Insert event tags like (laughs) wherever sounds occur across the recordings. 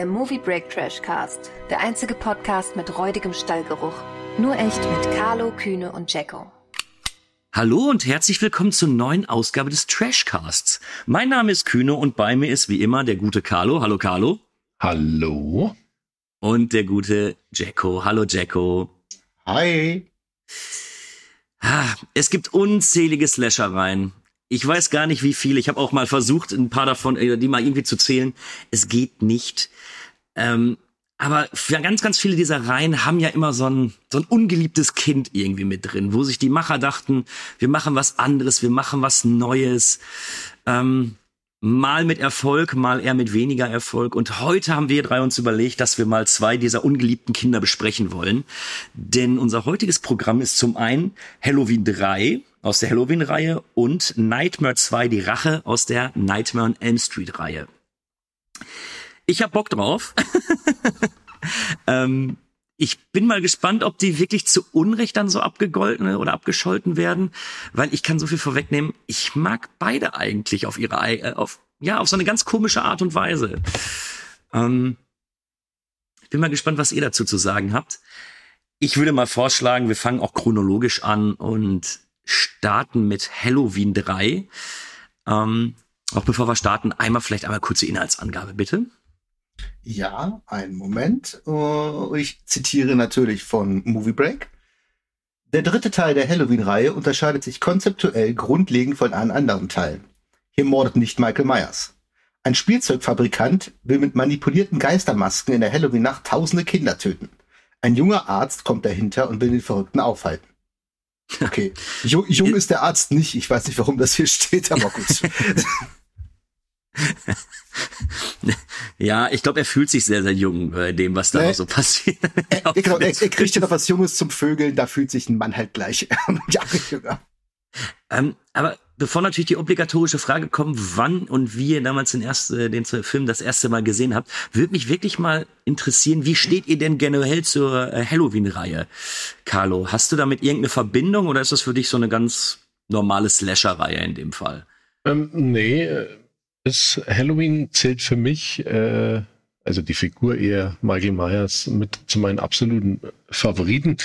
der Movie Break Trash Cast, der einzige Podcast mit räudigem Stallgeruch. Nur echt mit Carlo, Kühne und Jacko. Hallo und herzlich willkommen zur neuen Ausgabe des Trashcasts. Mein Name ist Kühne und bei mir ist wie immer der gute Carlo. Hallo Carlo. Hallo. Und der gute Jacko. Hallo Jacko. Hi. Es gibt unzählige Slashereien. Ich weiß gar nicht, wie viele. Ich habe auch mal versucht, ein paar davon, äh, die mal irgendwie zu zählen. Es geht nicht. Ähm, aber ganz, ganz viele dieser Reihen haben ja immer so ein, so ein ungeliebtes Kind irgendwie mit drin, wo sich die Macher dachten, wir machen was anderes, wir machen was Neues. Ähm, mal mit Erfolg, mal eher mit weniger Erfolg. Und heute haben wir drei uns überlegt, dass wir mal zwei dieser ungeliebten Kinder besprechen wollen. Denn unser heutiges Programm ist zum einen Halloween 3 aus der Halloween-Reihe und Nightmare 2, die Rache aus der Nightmare on Elm Street-Reihe. Ich hab Bock drauf. (laughs) ähm, ich bin mal gespannt, ob die wirklich zu Unrecht dann so abgegolten oder abgescholten werden, weil ich kann so viel vorwegnehmen. Ich mag beide eigentlich auf ihre, äh, auf, ja, auf so eine ganz komische Art und Weise. Ähm, ich bin mal gespannt, was ihr dazu zu sagen habt. Ich würde mal vorschlagen, wir fangen auch chronologisch an und starten mit Halloween 3. Ähm, auch bevor wir starten, einmal vielleicht einmal kurze Inhaltsangabe, bitte. Ja, einen Moment. Uh, ich zitiere natürlich von Movie Break. Der dritte Teil der Halloween-Reihe unterscheidet sich konzeptuell grundlegend von allen anderen Teilen. Hier mordet nicht Michael Myers. Ein Spielzeugfabrikant will mit manipulierten Geistermasken in der Halloween-Nacht tausende Kinder töten. Ein junger Arzt kommt dahinter und will den Verrückten aufhalten. (laughs) Okay. Jung, jung ist der Arzt nicht. Ich weiß nicht, warum das hier steht, aber gut. (laughs) (laughs) ja, ich glaube, er fühlt sich sehr, sehr jung bei dem, was da nee. so passiert. (laughs) Er, genau, er, er kriegt ja noch was Junges zum Vögeln, da fühlt sich ein Mann halt gleich (laughs) Jahre jünger. Ähm, aber bevor natürlich die obligatorische Frage kommt, wann und wie ihr damals den, ersten, den Film das erste Mal gesehen habt, würde mich wirklich mal interessieren, wie steht ihr denn generell zur äh, Halloween-Reihe, Carlo? Hast du damit irgendeine Verbindung oder ist das für dich so eine ganz normale Slasher-Reihe in dem Fall? Ähm, nee, ist Halloween zählt für mich, äh, also die Figur eher Michael Myers mit zu meinen absoluten Favoriten.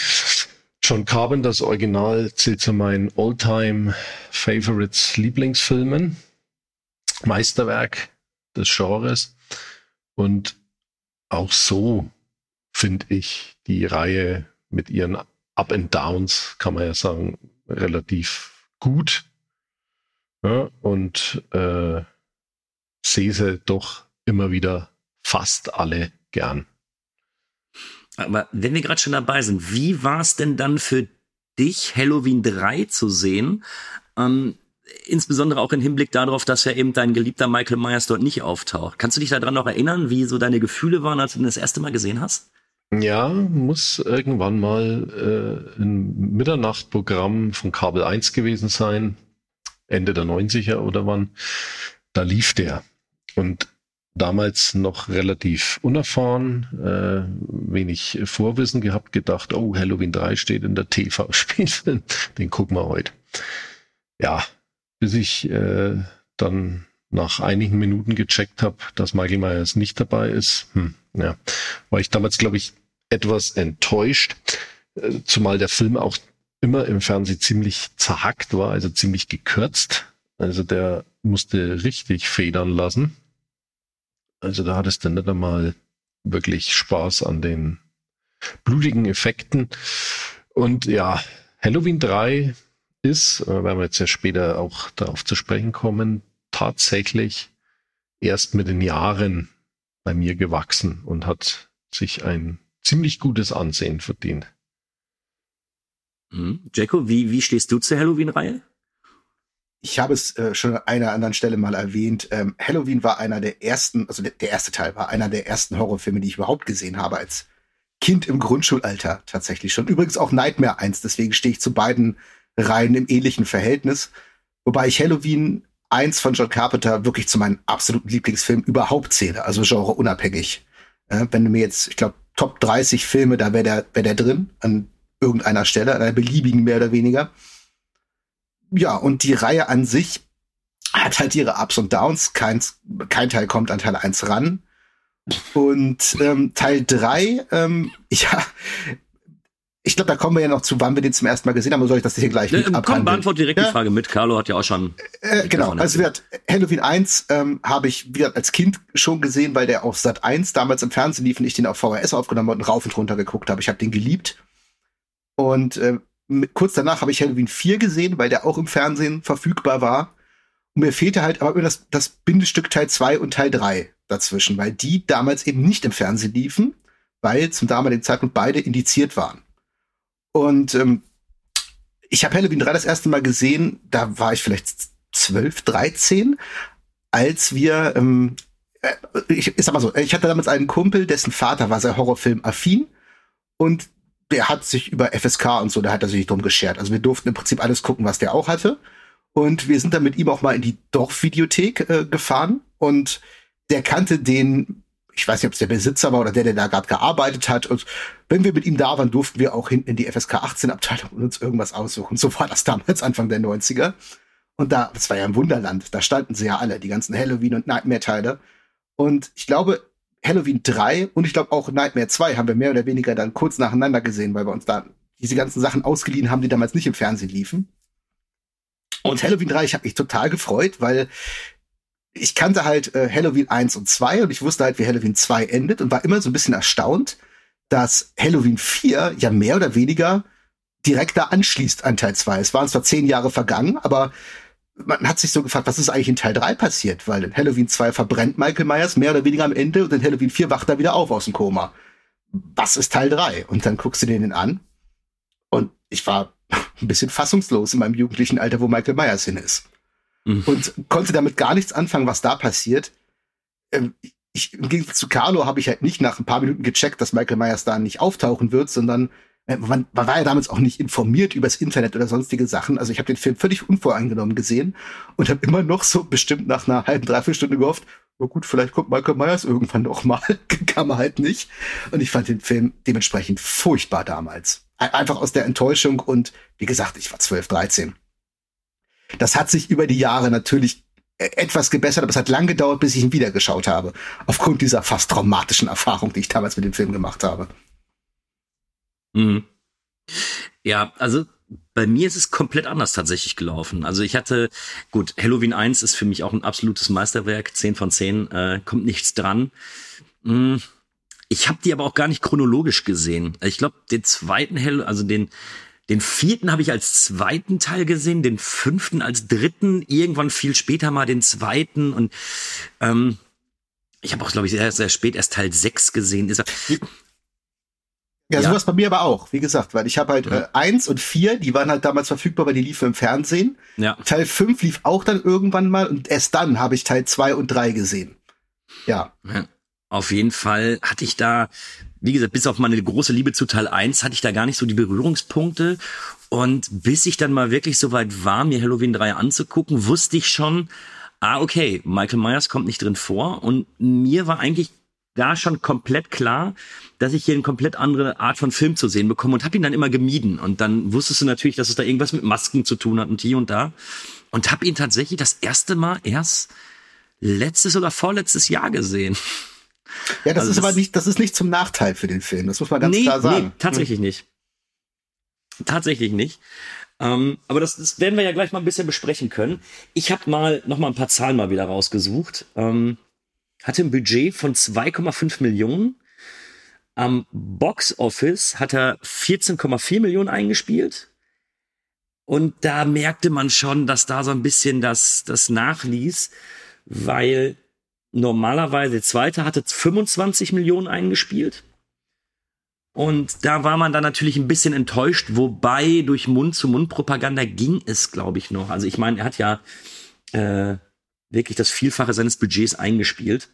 John Carpenters Original zählt zu meinen Alltime Favorites Lieblingsfilmen. Meisterwerk des Genres. Und auch so finde ich die Reihe mit ihren Up and Downs, kann man ja sagen, relativ gut. Ja, und äh, sehe sie doch immer wieder fast alle gern. Aber wenn wir gerade schon dabei sind, wie war es denn dann für dich, Halloween 3 zu sehen? Ähm, insbesondere auch im Hinblick darauf, dass ja eben dein geliebter Michael Myers dort nicht auftaucht. Kannst du dich daran noch erinnern, wie so deine Gefühle waren, als du ihn das erste Mal gesehen hast? Ja, muss irgendwann mal äh, ein Mitternachtprogramm von Kabel 1 gewesen sein, Ende der 90er oder wann. Da lief der. Und damals noch relativ unerfahren, äh, wenig Vorwissen gehabt, gedacht, oh, Halloween 3 steht in der TV-Spielfilm, (laughs) den gucken wir heute. Ja, bis ich äh, dann nach einigen Minuten gecheckt habe, dass Michael Myers nicht dabei ist, hm, ja, war ich damals, glaube ich, etwas enttäuscht, äh, zumal der Film auch immer im Fernsehen ziemlich zerhackt war, also ziemlich gekürzt. Also der musste richtig federn lassen. Also da hattest du nicht einmal wirklich Spaß an den blutigen Effekten. Und ja, Halloween 3 ist, äh, werden wir jetzt ja später auch darauf zu sprechen kommen, tatsächlich erst mit den Jahren bei mir gewachsen und hat sich ein ziemlich gutes Ansehen verdient. Mhm. Jacko, wie, wie stehst du zur Halloween-Reihe? Ich habe es äh, schon an einer anderen Stelle mal erwähnt. Ähm, Halloween war einer der ersten, also der, der, erste Teil war einer der ersten Horrorfilme, die ich überhaupt gesehen habe als Kind im Grundschulalter tatsächlich schon. Übrigens auch Nightmare 1, deswegen stehe ich zu beiden Reihen im ähnlichen Verhältnis. Wobei ich Halloween 1 von John Carpenter wirklich zu meinem absoluten Lieblingsfilm überhaupt zähle, also genre unabhängig. Äh, wenn du mir jetzt, ich glaube, Top 30 Filme, da wäre der, wär der drin, an irgendeiner Stelle, an einer beliebigen mehr oder weniger ja, und die Reihe an sich hat halt ihre Ups und Downs. Kein, kein Teil kommt an Teil 1 ran. Und ähm, Teil drei, ähm, (laughs) ja, ich glaube, da kommen wir ja noch zu, wann wir den zum ersten Mal gesehen haben. Oder soll ich das hier gleich mit äh, Komm, beantwort direkt ja? die Frage mit. Carlo hat ja auch schon. Äh, genau, also wird Halloween 1 ähm, habe ich wieder als Kind schon gesehen, weil der auf Sat 1 damals im Fernsehen lief und ich den auf VHS aufgenommen und rauf und runter geguckt habe. Ich habe den geliebt. Und äh, kurz danach habe ich Halloween 4 gesehen, weil der auch im Fernsehen verfügbar war. Und mir fehlte halt aber immer das, das Bindestück Teil 2 und Teil 3 dazwischen, weil die damals eben nicht im Fernsehen liefen, weil zum damaligen Zeitpunkt beide indiziert waren. Und ähm, ich habe Halloween 3 das erste Mal gesehen, da war ich vielleicht 12, 13, als wir, ähm, äh, ich, ich sag mal so, ich hatte damals einen Kumpel, dessen Vater war sehr Horrorfilm-affin und der hat sich über FSK und so, da hat er sich drum geschert. Also wir durften im Prinzip alles gucken, was der auch hatte. Und wir sind dann mit ihm auch mal in die Dorfvideothek äh, gefahren und der kannte den ich weiß nicht, ob es der Besitzer war oder der, der da gerade gearbeitet hat. Und wenn wir mit ihm da waren, durften wir auch hinten in die FSK 18 Abteilung und uns irgendwas aussuchen. So war das damals Anfang der 90er. Und da, das war ja ein Wunderland. Da standen sie ja alle, die ganzen Halloween und Nightmare-Teile. Und ich glaube, Halloween 3 und ich glaube auch Nightmare 2 haben wir mehr oder weniger dann kurz nacheinander gesehen, weil wir uns da diese ganzen Sachen ausgeliehen haben, die damals nicht im Fernsehen liefen. Und Halloween 3, ich habe mich total gefreut, weil ich kannte halt äh, Halloween 1 und 2 und ich wusste halt, wie Halloween 2 endet und war immer so ein bisschen erstaunt, dass Halloween 4 ja mehr oder weniger direkt da anschließt an Teil 2. Es waren zwar zehn Jahre vergangen, aber man hat sich so gefragt, was ist eigentlich in Teil 3 passiert? Weil in Halloween 2 verbrennt Michael Myers mehr oder weniger am Ende und in Halloween 4 wacht er wieder auf aus dem Koma. Was ist Teil 3? Und dann guckst du den an und ich war (laughs) ein bisschen fassungslos in meinem jugendlichen Alter, wo Michael Myers hin ist mhm. und konnte damit gar nichts anfangen, was da passiert. Ähm, ich, Im Gegensatz zu Carlo habe ich halt nicht nach ein paar Minuten gecheckt, dass Michael Myers da nicht auftauchen wird, sondern man, man war ja damals auch nicht informiert übers Internet oder sonstige Sachen. Also ich habe den Film völlig unvoreingenommen gesehen und habe immer noch so bestimmt nach einer halben, dreiviertel Stunde gehofft, oh gut, vielleicht kommt Michael Myers irgendwann noch mal. (laughs) Kam er halt nicht. Und ich fand den Film dementsprechend furchtbar damals. Einfach aus der Enttäuschung und wie gesagt, ich war 12, 13. Das hat sich über die Jahre natürlich äh, etwas gebessert, aber es hat lang gedauert, bis ich ihn wieder geschaut habe. Aufgrund dieser fast traumatischen Erfahrung, die ich damals mit dem Film gemacht habe. Mhm. Ja, also bei mir ist es komplett anders tatsächlich gelaufen. Also ich hatte, gut, Halloween 1 ist für mich auch ein absolutes Meisterwerk, 10 von 10, äh, kommt nichts dran. Mhm. Ich habe die aber auch gar nicht chronologisch gesehen. Ich glaube, den zweiten Halloween, also den den vierten habe ich als zweiten Teil gesehen, den fünften als dritten, irgendwann viel später mal den zweiten und ähm, ich habe auch, glaube ich, sehr, sehr spät erst Teil sechs gesehen. Ja, ja, sowas bei mir aber auch, wie gesagt, weil ich habe halt ja. äh, eins und vier, die waren halt damals verfügbar, weil die liefen im Fernsehen. Ja. Teil fünf lief auch dann irgendwann mal und erst dann habe ich Teil zwei und drei gesehen. Ja. ja. Auf jeden Fall hatte ich da wie gesagt, bis auf meine große Liebe zu Teil 1 hatte ich da gar nicht so die Berührungspunkte. Und bis ich dann mal wirklich so weit war, mir Halloween 3 anzugucken, wusste ich schon, ah, okay, Michael Myers kommt nicht drin vor. Und mir war eigentlich da schon komplett klar, dass ich hier eine komplett andere Art von Film zu sehen bekomme und habe ihn dann immer gemieden. Und dann wusstest du natürlich, dass es da irgendwas mit Masken zu tun hat und hier und da. Und habe ihn tatsächlich das erste Mal erst letztes oder vorletztes Jahr gesehen. Ja, das also ist das aber nicht, das ist nicht zum Nachteil für den Film. Das muss man ganz nee, klar sagen. Nee, tatsächlich hm. nicht. Tatsächlich nicht. Ähm, aber das, das werden wir ja gleich mal ein bisschen besprechen können. Ich habe mal noch mal ein paar Zahlen mal wieder rausgesucht. Ähm, hatte ein Budget von 2,5 Millionen. Am Box Office hat er 14,4 Millionen eingespielt. Und da merkte man schon, dass da so ein bisschen das, das nachließ, weil normalerweise, der zweite hatte 25 Millionen eingespielt. Und da war man dann natürlich ein bisschen enttäuscht, wobei durch Mund-zu-Mund-Propaganda ging es, glaube ich, noch. Also ich meine, er hat ja äh, wirklich das Vielfache seines Budgets eingespielt.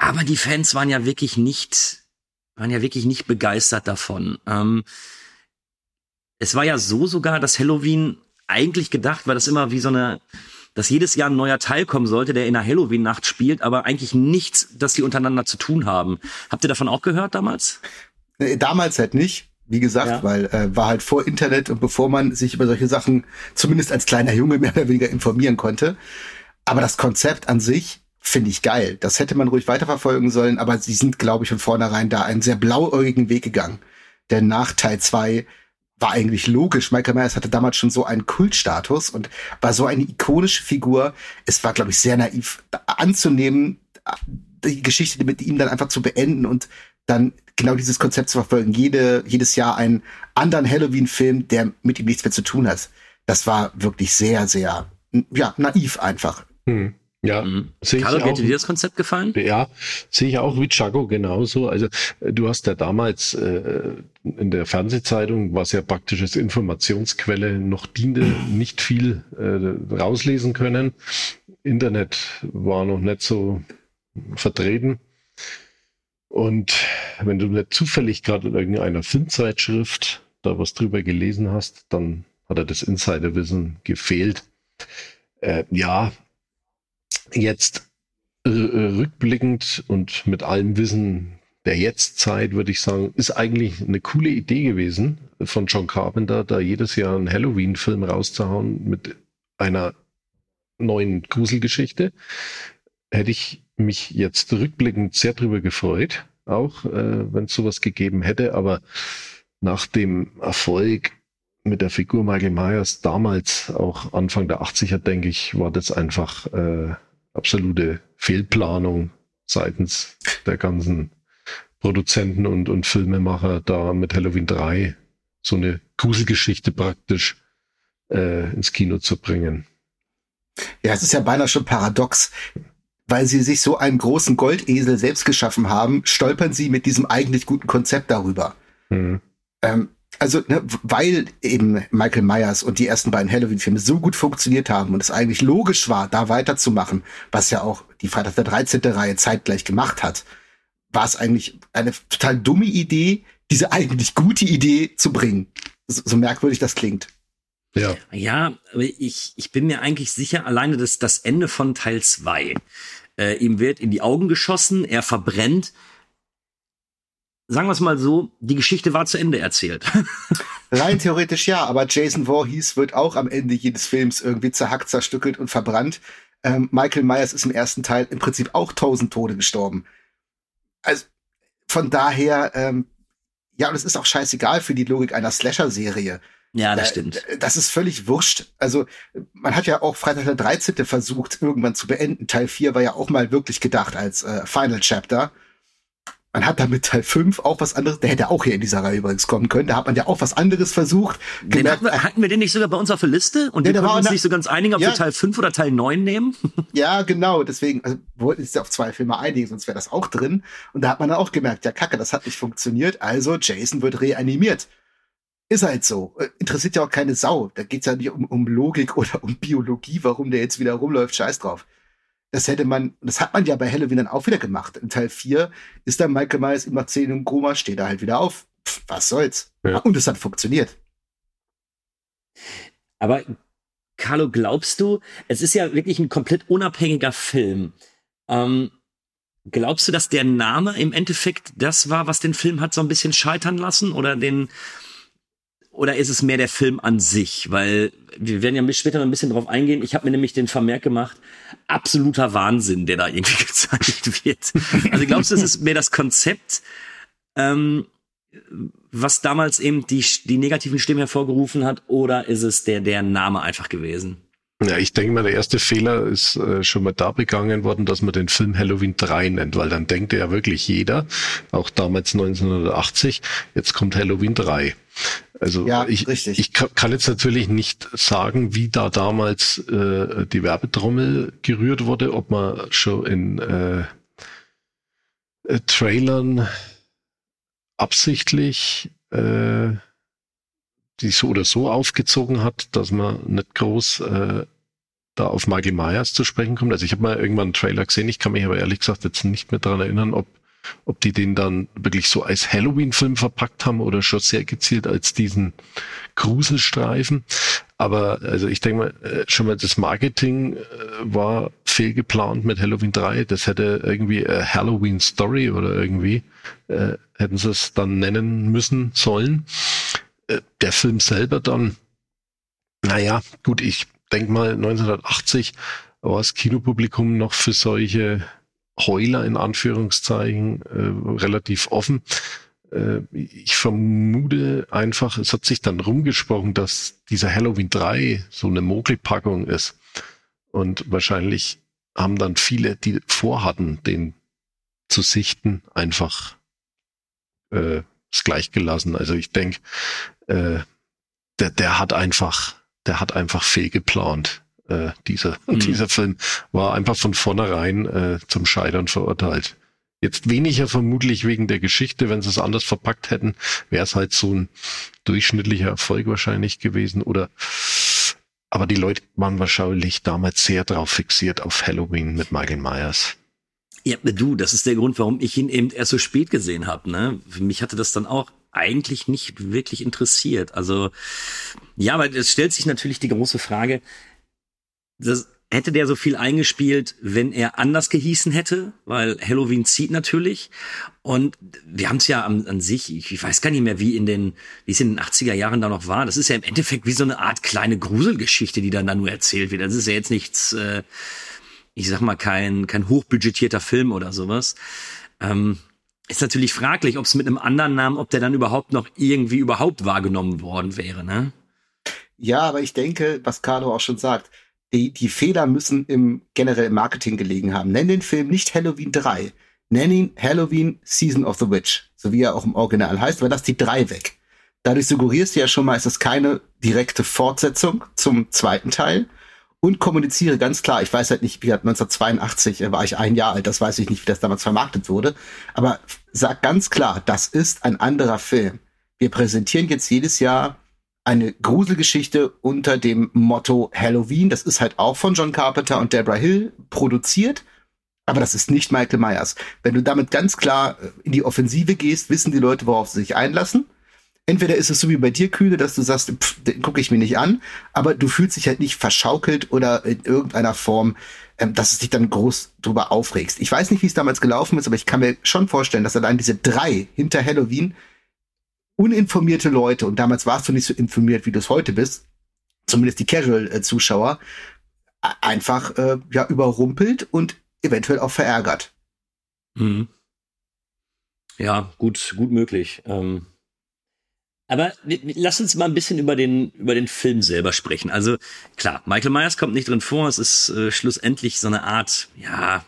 Aber die Fans waren ja wirklich nicht, waren ja wirklich nicht begeistert davon. Ähm, es war ja so sogar, dass Halloween eigentlich gedacht war, das immer wie so eine dass jedes Jahr ein neuer Teil kommen sollte, der in der Halloween-Nacht spielt, aber eigentlich nichts, dass die untereinander zu tun haben. Habt ihr davon auch gehört damals? Damals halt nicht. Wie gesagt, ja. weil äh, war halt vor Internet und bevor man sich über solche Sachen zumindest als kleiner Junge mehr oder weniger informieren konnte. Aber das Konzept an sich finde ich geil. Das hätte man ruhig weiterverfolgen sollen, aber sie sind, glaube ich, von vornherein da einen sehr blauäugigen Weg gegangen. Denn nach Teil zwei war eigentlich logisch. Michael Myers hatte damals schon so einen Kultstatus und war so eine ikonische Figur. Es war, glaube ich, sehr naiv anzunehmen, die Geschichte mit ihm dann einfach zu beenden und dann genau dieses Konzept zu verfolgen. Jede, jedes Jahr einen anderen Halloween-Film, der mit ihm nichts mehr zu tun hat. Das war wirklich sehr, sehr, ja, naiv einfach. Hm. Ja, mhm. sehe Carlo, hätte dir das Konzept gefallen? Ja, sehe ich auch wie Chago genauso. Also äh, du hast ja damals äh, in der Fernsehzeitung, was ja praktisch als Informationsquelle noch diente, (clears throat) nicht viel äh, rauslesen können. Internet war noch nicht so vertreten. Und wenn du nicht zufällig gerade in irgendeiner Filmzeitschrift da was drüber gelesen hast, dann hat er das Insiderwissen gefehlt. Äh, ja, Jetzt äh, rückblickend und mit allem Wissen der Jetztzeit würde ich sagen, ist eigentlich eine coole Idee gewesen von John Carpenter, da jedes Jahr einen Halloween-Film rauszuhauen mit einer neuen Gruselgeschichte. Hätte ich mich jetzt rückblickend sehr drüber gefreut, auch äh, wenn es sowas gegeben hätte, aber nach dem Erfolg mit der Figur Michael Myers damals, auch Anfang der 80er, denke ich, war das einfach äh, absolute Fehlplanung seitens der ganzen Produzenten und, und Filmemacher, da mit Halloween 3 so eine Gruselgeschichte praktisch äh, ins Kino zu bringen. Ja, es ist ja beinahe schon paradox. Weil sie sich so einen großen Goldesel selbst geschaffen haben, stolpern sie mit diesem eigentlich guten Konzept darüber. Mhm. Ähm, also, ne, weil eben Michael Myers und die ersten beiden Halloween-Filme so gut funktioniert haben und es eigentlich logisch war, da weiterzumachen, was ja auch die Freitag der 13. Reihe zeitgleich gemacht hat, war es eigentlich eine total dumme Idee, diese eigentlich gute Idee zu bringen. So, so merkwürdig das klingt. Ja. Ja, aber ich, ich bin mir eigentlich sicher, alleine das, das Ende von Teil zwei. Äh, ihm wird in die Augen geschossen, er verbrennt sagen wir es mal so, die Geschichte war zu Ende erzählt. (laughs) Rein theoretisch ja, aber Jason Voorhees wird auch am Ende jedes Films irgendwie zerhackt, zerstückelt und verbrannt. Ähm, Michael Myers ist im ersten Teil im Prinzip auch tausend Tode gestorben. Also von daher, ähm, ja, und es ist auch scheißegal für die Logik einer Slasher-Serie. Ja, das stimmt. Das ist völlig wurscht. Also, man hat ja auch Freitag der 13. versucht, irgendwann zu beenden. Teil 4 war ja auch mal wirklich gedacht als äh, Final Chapter man hat damit Teil 5 auch was anderes, der hätte auch hier in dieser Reihe übrigens kommen können, da hat man ja auch was anderes versucht. Gemerkt, hatten, wir, hatten wir den nicht sogar bei uns auf der Liste? Und nee, wir konnten uns nicht so ganz einigen, ob ja, wir Teil 5 oder Teil 9 nehmen? (laughs) ja, genau, deswegen, also wollten uns ja auf zwei Filme einigen, sonst wäre das auch drin. Und da hat man dann auch gemerkt, ja kacke, das hat nicht funktioniert, also Jason wird reanimiert. Ist halt so. Äh, interessiert ja auch keine Sau. Da geht's ja nicht um, um Logik oder um Biologie, warum der jetzt wieder rumläuft, scheiß drauf. Das hätte man, das hat man ja bei Halloween dann auch wieder gemacht. In Teil 4 ist dann Michael Myers immer 10 im Koma, steht er halt wieder auf. Pff, was soll's? Ja. Und es hat funktioniert. Aber Carlo, glaubst du, es ist ja wirklich ein komplett unabhängiger Film. Ähm, glaubst du, dass der Name im Endeffekt das war, was den Film hat so ein bisschen scheitern lassen oder den, oder ist es mehr der Film an sich? Weil wir werden ja später noch ein bisschen drauf eingehen. Ich habe mir nämlich den Vermerk gemacht, absoluter Wahnsinn, der da irgendwie (laughs) gezeigt wird. Also glaubst du, es ist mehr das Konzept, ähm, was damals eben die, die negativen Stimmen hervorgerufen hat, oder ist es der, der Name einfach gewesen? Ja, ich denke mal, der erste Fehler ist äh, schon mal da begangen worden, dass man den Film Halloween 3 nennt, weil dann denkt ja wirklich jeder, auch damals 1980, jetzt kommt Halloween 3. Also ja, ich, richtig. ich kann jetzt natürlich nicht sagen, wie da damals äh, die Werbetrommel gerührt wurde, ob man schon in äh, äh, Trailern absichtlich äh, die so oder so aufgezogen hat, dass man nicht groß äh, da auf Michael Myers zu sprechen kommt. Also ich habe mal irgendwann einen Trailer gesehen, ich kann mich aber ehrlich gesagt jetzt nicht mehr daran erinnern, ob ob die den dann wirklich so als Halloween-Film verpackt haben oder schon sehr gezielt als diesen Gruselstreifen. Aber also ich denke mal, äh, schon mal das Marketing äh, war fehlgeplant mit Halloween 3. Das hätte irgendwie Halloween Story oder irgendwie äh, hätten sie es dann nennen müssen sollen. Äh, der Film selber dann, naja, gut, ich denke mal 1980 war das Kinopublikum noch für solche Heuler in Anführungszeichen äh, relativ offen. Äh, ich vermute einfach, es hat sich dann rumgesprochen, dass dieser Halloween 3 so eine Mogelpackung ist. Und wahrscheinlich haben dann viele, die vorhatten, den zu sichten, einfach äh, es gleich gelassen. Also ich denke, äh, der, der hat einfach, der hat einfach fehlgeplant. Äh, dieser, (laughs) mhm. dieser Film war einfach von vornherein äh, zum Scheitern verurteilt. Jetzt weniger vermutlich wegen der Geschichte, wenn sie es anders verpackt hätten, wäre es halt so ein durchschnittlicher Erfolg wahrscheinlich gewesen oder aber die Leute waren wahrscheinlich damals sehr drauf fixiert auf Halloween mit Michael Myers. Ja, du, das ist der Grund, warum ich ihn eben erst so spät gesehen habe. Ne? Für mich hatte das dann auch eigentlich nicht wirklich interessiert. Also ja, aber es stellt sich natürlich die große Frage, das, hätte der so viel eingespielt, wenn er anders gehießen hätte, weil Halloween zieht natürlich. Und wir haben es ja an, an sich, ich, ich, weiß gar nicht mehr, wie in den, wie es in den 80er Jahren da noch war. Das ist ja im Endeffekt wie so eine Art kleine Gruselgeschichte, die dann da nur erzählt wird. Das ist ja jetzt nichts, äh, ich sag mal, kein, kein hochbudgetierter Film oder sowas. Ähm, ist natürlich fraglich, ob es mit einem anderen Namen, ob der dann überhaupt noch irgendwie überhaupt wahrgenommen worden wäre, ne? Ja, aber ich denke, was Carlo auch schon sagt, die, die Fehler müssen im generellen Marketing gelegen haben. Nenn den Film nicht Halloween 3. Nenn ihn Halloween Season of the Witch, so wie er auch im Original heißt, aber lass die 3 weg. Dadurch suggerierst du ja schon mal, es ist keine direkte Fortsetzung zum zweiten Teil und kommuniziere ganz klar, ich weiß halt nicht, wie 1982 äh, war ich ein Jahr alt, das weiß ich nicht, wie das damals vermarktet wurde, aber sag ganz klar, das ist ein anderer Film. Wir präsentieren jetzt jedes Jahr eine Gruselgeschichte unter dem Motto Halloween. Das ist halt auch von John Carpenter und Deborah Hill produziert. Aber das ist nicht Michael Myers. Wenn du damit ganz klar äh, in die Offensive gehst, wissen die Leute, worauf sie sich einlassen. Entweder ist es so wie bei dir, Kühne, dass du sagst, pff, den gucke ich mir nicht an, aber du fühlst dich halt nicht verschaukelt oder in irgendeiner Form, dass es dich dann groß drüber aufregst. Ich weiß nicht, wie es damals gelaufen ist, aber ich kann mir schon vorstellen, dass allein diese drei hinter Halloween uninformierte Leute, und damals warst du nicht so informiert, wie du es heute bist, zumindest die Casual-Zuschauer, einfach äh, ja überrumpelt und eventuell auch verärgert. Mhm. Ja, gut, gut möglich. Ähm aber lass uns mal ein bisschen über den, über den Film selber sprechen. Also klar, Michael Myers kommt nicht drin vor. Es ist äh, schlussendlich so eine Art, ja,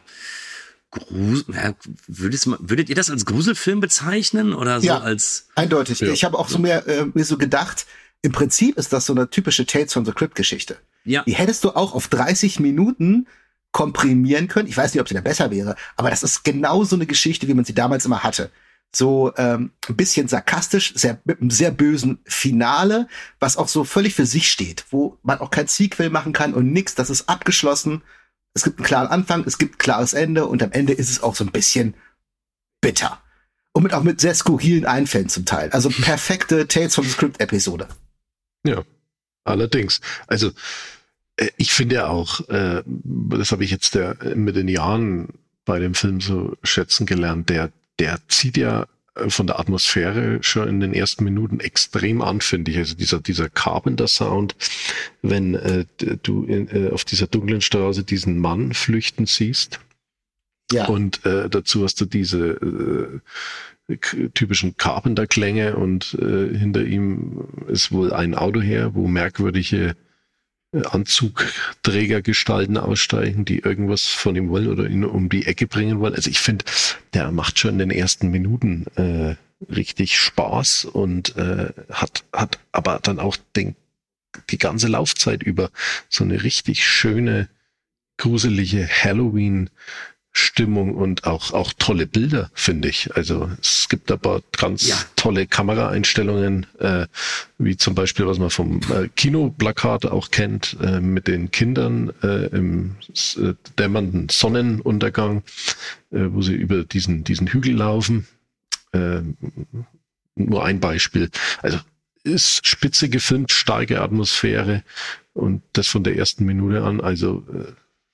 Grusel, ja, würdet, würdet ihr das als Gruselfilm bezeichnen oder so ja, als? Eindeutig. Ja. Ich habe auch so mehr äh, mir so gedacht, im Prinzip ist das so eine typische Tales from the Crypt Geschichte. Ja. Die hättest du auch auf 30 Minuten komprimieren können. Ich weiß nicht, ob sie da besser wäre, aber das ist genau so eine Geschichte, wie man sie damals immer hatte. So ähm, ein bisschen sarkastisch, sehr, mit einem sehr bösen Finale, was auch so völlig für sich steht, wo man auch kein Sequel machen kann und nix. Das ist abgeschlossen es gibt einen klaren Anfang, es gibt ein klares Ende und am Ende ist es auch so ein bisschen bitter. Und mit, auch mit sehr skurrilen Einfällen zum Teil. Also perfekte Tales from the Script Episode. Ja, allerdings. Also äh, ich finde ja auch, äh, das habe ich jetzt der, mit den Jahren bei dem Film so schätzen gelernt, der, der zieht ja äh, von der Atmosphäre schon in den ersten Minuten extrem an, finde ich. Also dieser, dieser Carpenter-Sound, wenn äh, du in, äh, auf dieser dunklen Straße diesen Mann flüchten siehst. Ja. Und äh, dazu hast du diese äh, typischen Carpenter-Klänge und äh, hinter ihm ist wohl ein Auto her, wo merkwürdige Anzugträgergestalten aussteigen, die irgendwas von ihm wollen oder ihn um die Ecke bringen wollen. Also ich finde, der macht schon in den ersten Minuten äh, richtig Spaß und äh, hat, hat aber dann auch den, die ganze Laufzeit über so eine richtig schöne, gruselige Halloween- Stimmung und auch, auch tolle Bilder, finde ich. Also es gibt aber ganz ja. tolle Kameraeinstellungen, äh, wie zum Beispiel, was man vom äh, Kinoplakat auch kennt, äh, mit den Kindern äh, im äh, dämmernden Sonnenuntergang, äh, wo sie über diesen, diesen Hügel laufen. Äh, nur ein Beispiel. Also ist spitze gefilmt, starke Atmosphäre und das von der ersten Minute an. Also äh,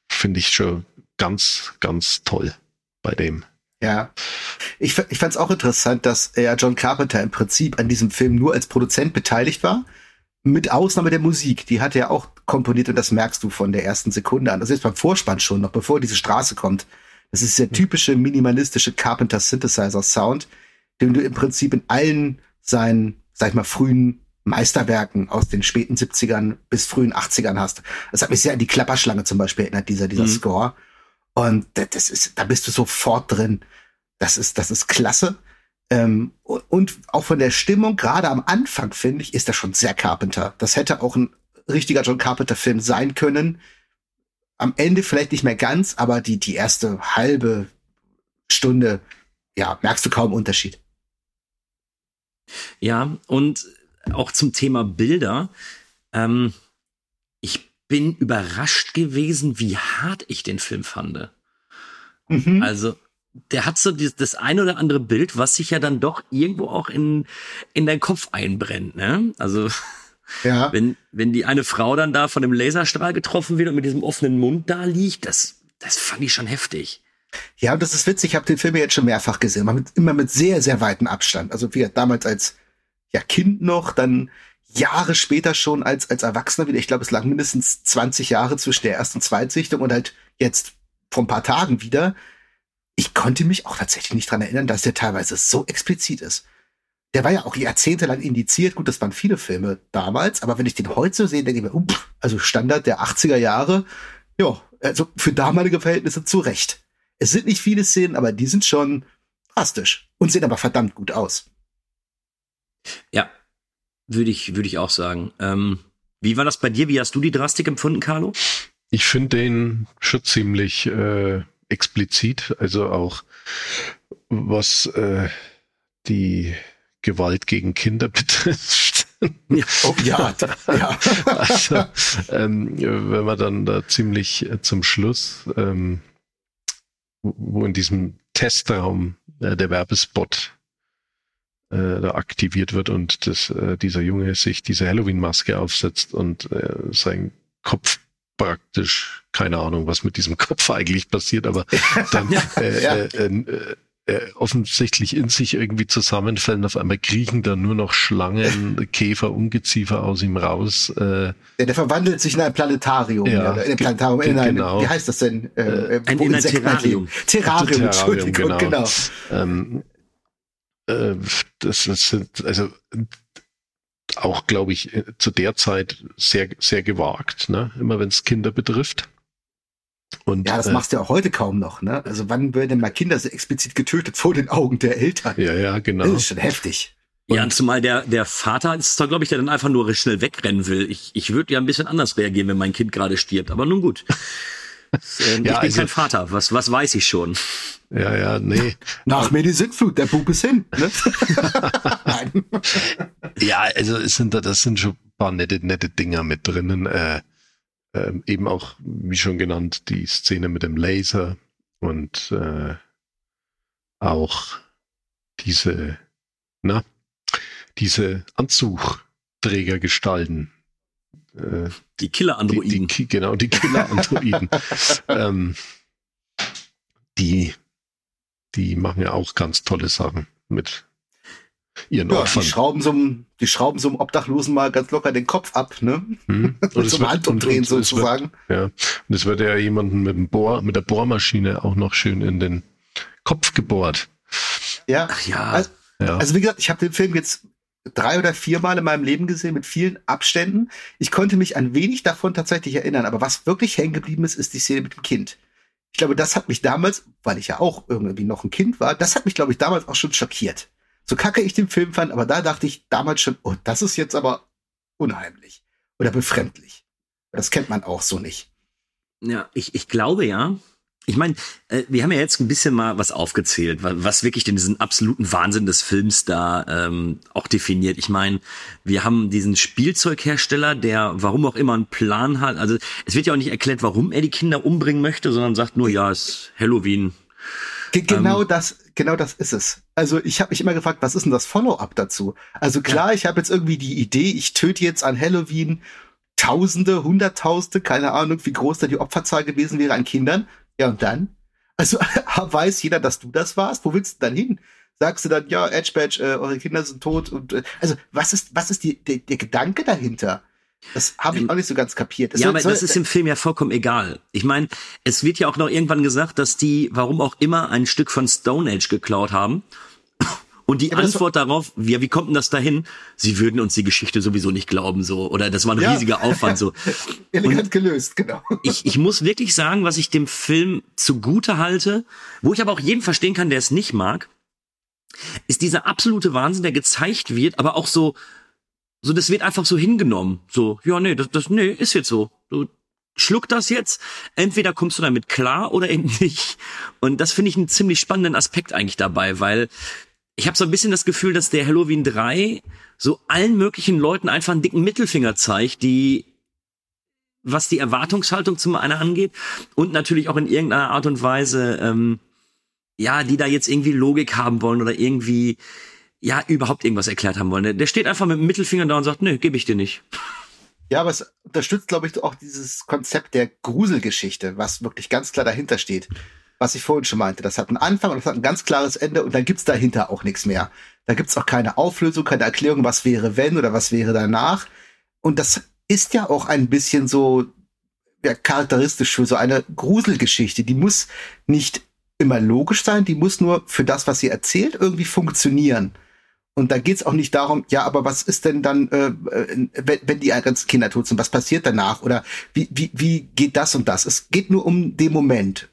finde ich schon ganz, ganz toll bei dem. Ja. Ich, ich fand es auch interessant, dass ja John Carpenter im Prinzip an diesem Film nur als Produzent beteiligt war. Mit Ausnahme der Musik, die hat er auch komponiert und das merkst du von der ersten Sekunde an. Das ist beim Vorspann schon, noch bevor diese Straße kommt. Das ist der typische minimalistische Carpenter Synthesizer Sound, den du im Prinzip in allen seinen, sag ich mal, frühen Meisterwerken aus den späten 70ern bis frühen 80ern hast. Das hat mich sehr an die Klapperschlange zum Beispiel erinnert, dieser, dieser mhm. Score. Und das ist, da bist du sofort drin. Das ist, das ist klasse. Ähm, und auch von der Stimmung, gerade am Anfang, finde ich, ist das schon sehr Carpenter. Das hätte auch ein richtiger John Carpenter-Film sein können. Am Ende vielleicht nicht mehr ganz, aber die, die erste halbe Stunde, ja, merkst du kaum Unterschied. Ja, und auch zum Thema Bilder. Ähm, ich bin überrascht gewesen, wie hart ich den Film fand. Mhm. Also, der hat so das, das ein oder andere Bild, was sich ja dann doch irgendwo auch in, in deinen Kopf einbrennt, ne? Also, (laughs) ja. wenn, wenn die eine Frau dann da von dem Laserstrahl getroffen wird und mit diesem offenen Mund da liegt, das, das fand ich schon heftig. Ja, das ist witzig. Ich habe den Film jetzt schon mehrfach gesehen, immer mit, immer mit sehr, sehr weitem Abstand. Also wie damals als ja Kind noch, dann Jahre später schon als als Erwachsener wieder. Ich glaube, es lag mindestens 20 Jahre zwischen der ersten und Zweitsichtung und halt jetzt vor ein paar Tagen wieder ich konnte mich auch tatsächlich nicht dran erinnern, dass der teilweise so explizit ist. Der war ja auch jahrzehntelang indiziert. Gut, das waren viele Filme damals, aber wenn ich den heute so sehe, denke ich mir, uff, also Standard der 80er Jahre, ja, also für damalige Verhältnisse zu Recht. Es sind nicht viele Szenen, aber die sind schon drastisch und sehen aber verdammt gut aus. Ja, würde ich, würde ich auch sagen. Ähm, wie war das bei dir? Wie hast du die Drastik empfunden, Carlo? Ich finde den schon ziemlich äh, explizit, also auch was äh, die Gewalt gegen Kinder (laughs) betrifft. Ja, oh, ja, (laughs) ja. Also, ähm, wenn man dann da ziemlich äh, zum Schluss, ähm, wo in diesem Testraum äh, der Werbespot äh, da aktiviert wird und das, äh, dieser Junge sich diese Halloween-Maske aufsetzt und äh, sein Kopf praktisch keine Ahnung, was mit diesem (laughs) Kopf eigentlich passiert, aber (laughs) dann äh, ja. äh, äh, äh, offensichtlich in sich irgendwie zusammenfällen. Auf einmal kriechen da nur noch Schlangen, (laughs) Käfer, Ungeziefer aus ihm raus. Äh, ja, der verwandelt sich in ein Planetarium. Ja, in ein Planetarium, in ein, genau. wie heißt das denn? Äh, äh ein, in ein Terrarium. Terrarium, Terrarium Entschuldigung, genau. genau. Ähm, äh, das, das sind, also auch, glaube ich, äh, zu der Zeit sehr, sehr gewagt, ne? immer wenn es Kinder betrifft. Und, ja, das äh, machst du ja auch heute kaum noch. Ne? Also wann werden mal Kinder so explizit getötet vor den Augen der Eltern? Ja, ja, genau. Das ist schon heftig. Und ja, und zumal der, der Vater ist da, glaube ich, der dann einfach nur schnell wegrennen will. Ich, ich würde ja ein bisschen anders reagieren, wenn mein Kind gerade stirbt. Aber nun gut. (laughs) Ähm, ja, ich bin also, kein Vater. Was, was weiß ich schon? Ja, ja, nee. Nach mir die Sintflut, der Bub ist hin. Ne? (laughs) Nein. Ja, also es sind da, das sind schon ein paar nette, nette Dinger mit drinnen. Äh, äh, eben auch, wie schon genannt, die Szene mit dem Laser und äh, auch diese, na, diese Anzugträgergestalten. Äh, die Killer-Androiden. Die, die, genau, die Killer-Androiden. (laughs) ähm, die die machen ja auch ganz tolle Sachen mit ihren ja, Opfern. Die schrauben, so einem, die schrauben so einem Obdachlosen mal ganz locker den Kopf ab, ne? Hm. (laughs) Und zum Handumdrehen sozusagen. Wird, ja. Und es wird ja jemanden mit dem Bohr, mit der Bohrmaschine auch noch schön in den Kopf gebohrt. Ja. Ach, ja. Also, ja. also wie gesagt, ich habe den Film jetzt drei oder viermal in meinem Leben gesehen mit vielen Abständen. Ich konnte mich an wenig davon tatsächlich erinnern, aber was wirklich hängen geblieben ist, ist die Szene mit dem Kind. Ich glaube, das hat mich damals, weil ich ja auch irgendwie noch ein Kind war, das hat mich, glaube ich, damals auch schon schockiert. So kacke ich den Film fand, aber da dachte ich damals schon, oh, das ist jetzt aber unheimlich oder befremdlich. Das kennt man auch so nicht. Ja, ich, ich glaube ja, ich meine, äh, wir haben ja jetzt ein bisschen mal was aufgezählt, was wirklich diesen absoluten Wahnsinn des Films da ähm, auch definiert. Ich meine, wir haben diesen Spielzeughersteller, der warum auch immer einen Plan hat. Also es wird ja auch nicht erklärt, warum er die Kinder umbringen möchte, sondern sagt nur, ja, es ist Halloween. Genau ähm, das, genau das ist es. Also ich habe mich immer gefragt, was ist denn das Follow-up dazu? Also klar, ja. ich habe jetzt irgendwie die Idee, ich töte jetzt an Halloween Tausende, Hunderttausende, keine Ahnung, wie groß da die Opferzahl gewesen wäre an Kindern. Ja, und dann? Also (laughs) weiß jeder, dass du das warst? Wo willst du dann hin? sagst du dann, ja, Edge Badge, äh, eure Kinder sind tot und äh, also was ist, was ist die, der, der Gedanke dahinter? Das habe ich ähm, auch nicht so ganz kapiert. Das ja, soll, aber das ist im Film ja vollkommen egal. Ich meine, es wird ja auch noch irgendwann gesagt, dass die, warum auch immer, ein Stück von Stone Age geklaut haben. Und die ja, Antwort darauf, ja, wie kommt denn das dahin? Sie würden uns die Geschichte sowieso nicht glauben, so. Oder das war ein ja. riesiger Aufwand, so. (laughs) Elegant gelöst, genau. Ich, ich muss wirklich sagen, was ich dem Film zugute halte, wo ich aber auch jeden verstehen kann, der es nicht mag, ist dieser absolute Wahnsinn, der gezeigt wird, aber auch so, so, das wird einfach so hingenommen. So, ja, nee, das, das, nee, ist jetzt so. Du schluck das jetzt. Entweder kommst du damit klar oder eben (laughs) nicht. Und das finde ich einen ziemlich spannenden Aspekt eigentlich dabei, weil ich habe so ein bisschen das Gefühl, dass der Halloween 3 so allen möglichen Leuten einfach einen dicken Mittelfinger zeigt, die was die Erwartungshaltung zum einen angeht und natürlich auch in irgendeiner Art und Weise ähm, ja, die da jetzt irgendwie Logik haben wollen oder irgendwie ja, überhaupt irgendwas erklärt haben wollen. Der steht einfach mit dem Mittelfinger da und sagt, nö, gebe ich dir nicht. Ja, aber es unterstützt, glaube ich, auch dieses Konzept der Gruselgeschichte, was wirklich ganz klar dahinter steht. Was ich vorhin schon meinte. Das hat einen Anfang und das hat ein ganz klares Ende und dann gibt's dahinter auch nichts mehr. Da gibt's auch keine Auflösung, keine Erklärung, was wäre wenn oder was wäre danach. Und das ist ja auch ein bisschen so ja, charakteristisch für so eine Gruselgeschichte. Die muss nicht immer logisch sein, die muss nur für das, was sie erzählt, irgendwie funktionieren. Und da geht's auch nicht darum, ja, aber was ist denn dann, äh, äh wenn, wenn die ganzen Kinder tot sind, was passiert danach? Oder wie, wie, wie geht das und das? Es geht nur um den Moment.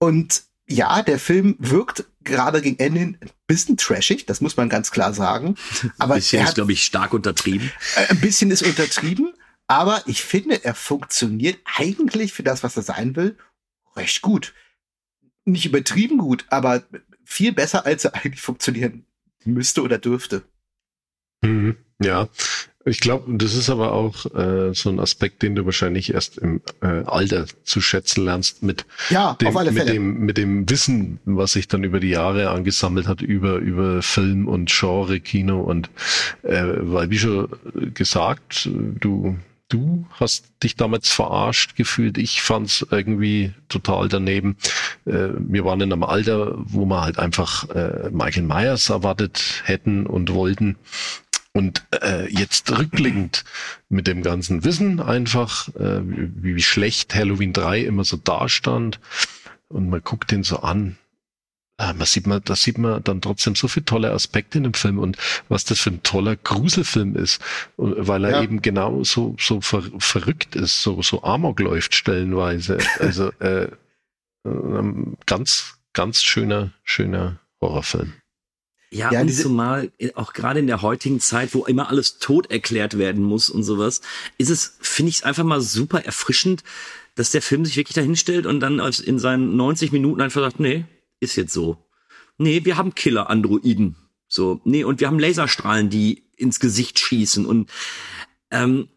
Und ja, der Film wirkt gerade gegen Ende ein bisschen trashig, das muss man ganz klar sagen. (laughs) Aber ein bisschen ist, glaube ich, stark untertrieben. Äh, ein bisschen ist untertrieben, aber ich finde, er funktioniert eigentlich für das, was er sein will, recht gut. Nicht übertrieben gut, aber viel besser, als er eigentlich funktionieren müsste oder dürfte. Mhm, ja, ich glaube, das ist aber auch äh, so ein Aspekt, den du wahrscheinlich erst im äh, Alter zu schätzen lernst mit ja, dem, auf alle Fälle. mit dem mit dem Wissen, was sich dann über die Jahre angesammelt hat über über Film und Genre Kino und äh, weil wie schon gesagt, du du hast dich damals verarscht gefühlt. Ich fand's irgendwie total daneben. Äh, wir waren in einem Alter, wo wir halt einfach äh, Michael Myers erwartet hätten und wollten. Und äh, jetzt rückblickend mit dem ganzen Wissen einfach, äh, wie, wie schlecht Halloween 3 immer so dastand und man guckt den so an, äh, man sieht man, da sieht man dann trotzdem so viele tolle Aspekte in dem Film und was das für ein toller Gruselfilm ist, weil er ja. eben genau so, so ver verrückt ist, so, so Amok läuft stellenweise. Also äh, äh, ganz, ganz schöner, schöner Horrorfilm. Ja, ja und zumal äh, auch gerade in der heutigen Zeit, wo immer alles tot erklärt werden muss und sowas, ist es, finde ich es einfach mal super erfrischend, dass der Film sich wirklich dahinstellt und dann in seinen 90 Minuten einfach sagt, nee, ist jetzt so. Nee, wir haben Killer-Androiden. So, nee, und wir haben Laserstrahlen, die ins Gesicht schießen. Und ähm,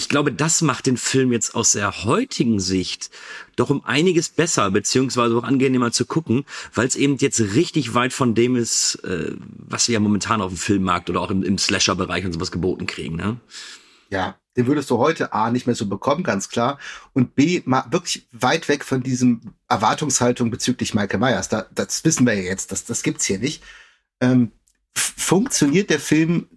ich glaube, das macht den Film jetzt aus der heutigen Sicht doch um einiges besser, beziehungsweise auch angenehmer zu gucken, weil es eben jetzt richtig weit von dem ist, äh, was wir ja momentan auf dem Filmmarkt oder auch im, im Slasher-Bereich und sowas geboten kriegen. Ne? Ja, den würdest du heute A nicht mehr so bekommen, ganz klar. Und B, mal wirklich weit weg von diesem Erwartungshaltung bezüglich Michael Myers. Da, das wissen wir ja jetzt, das, das gibt's hier nicht. Ähm, funktioniert der Film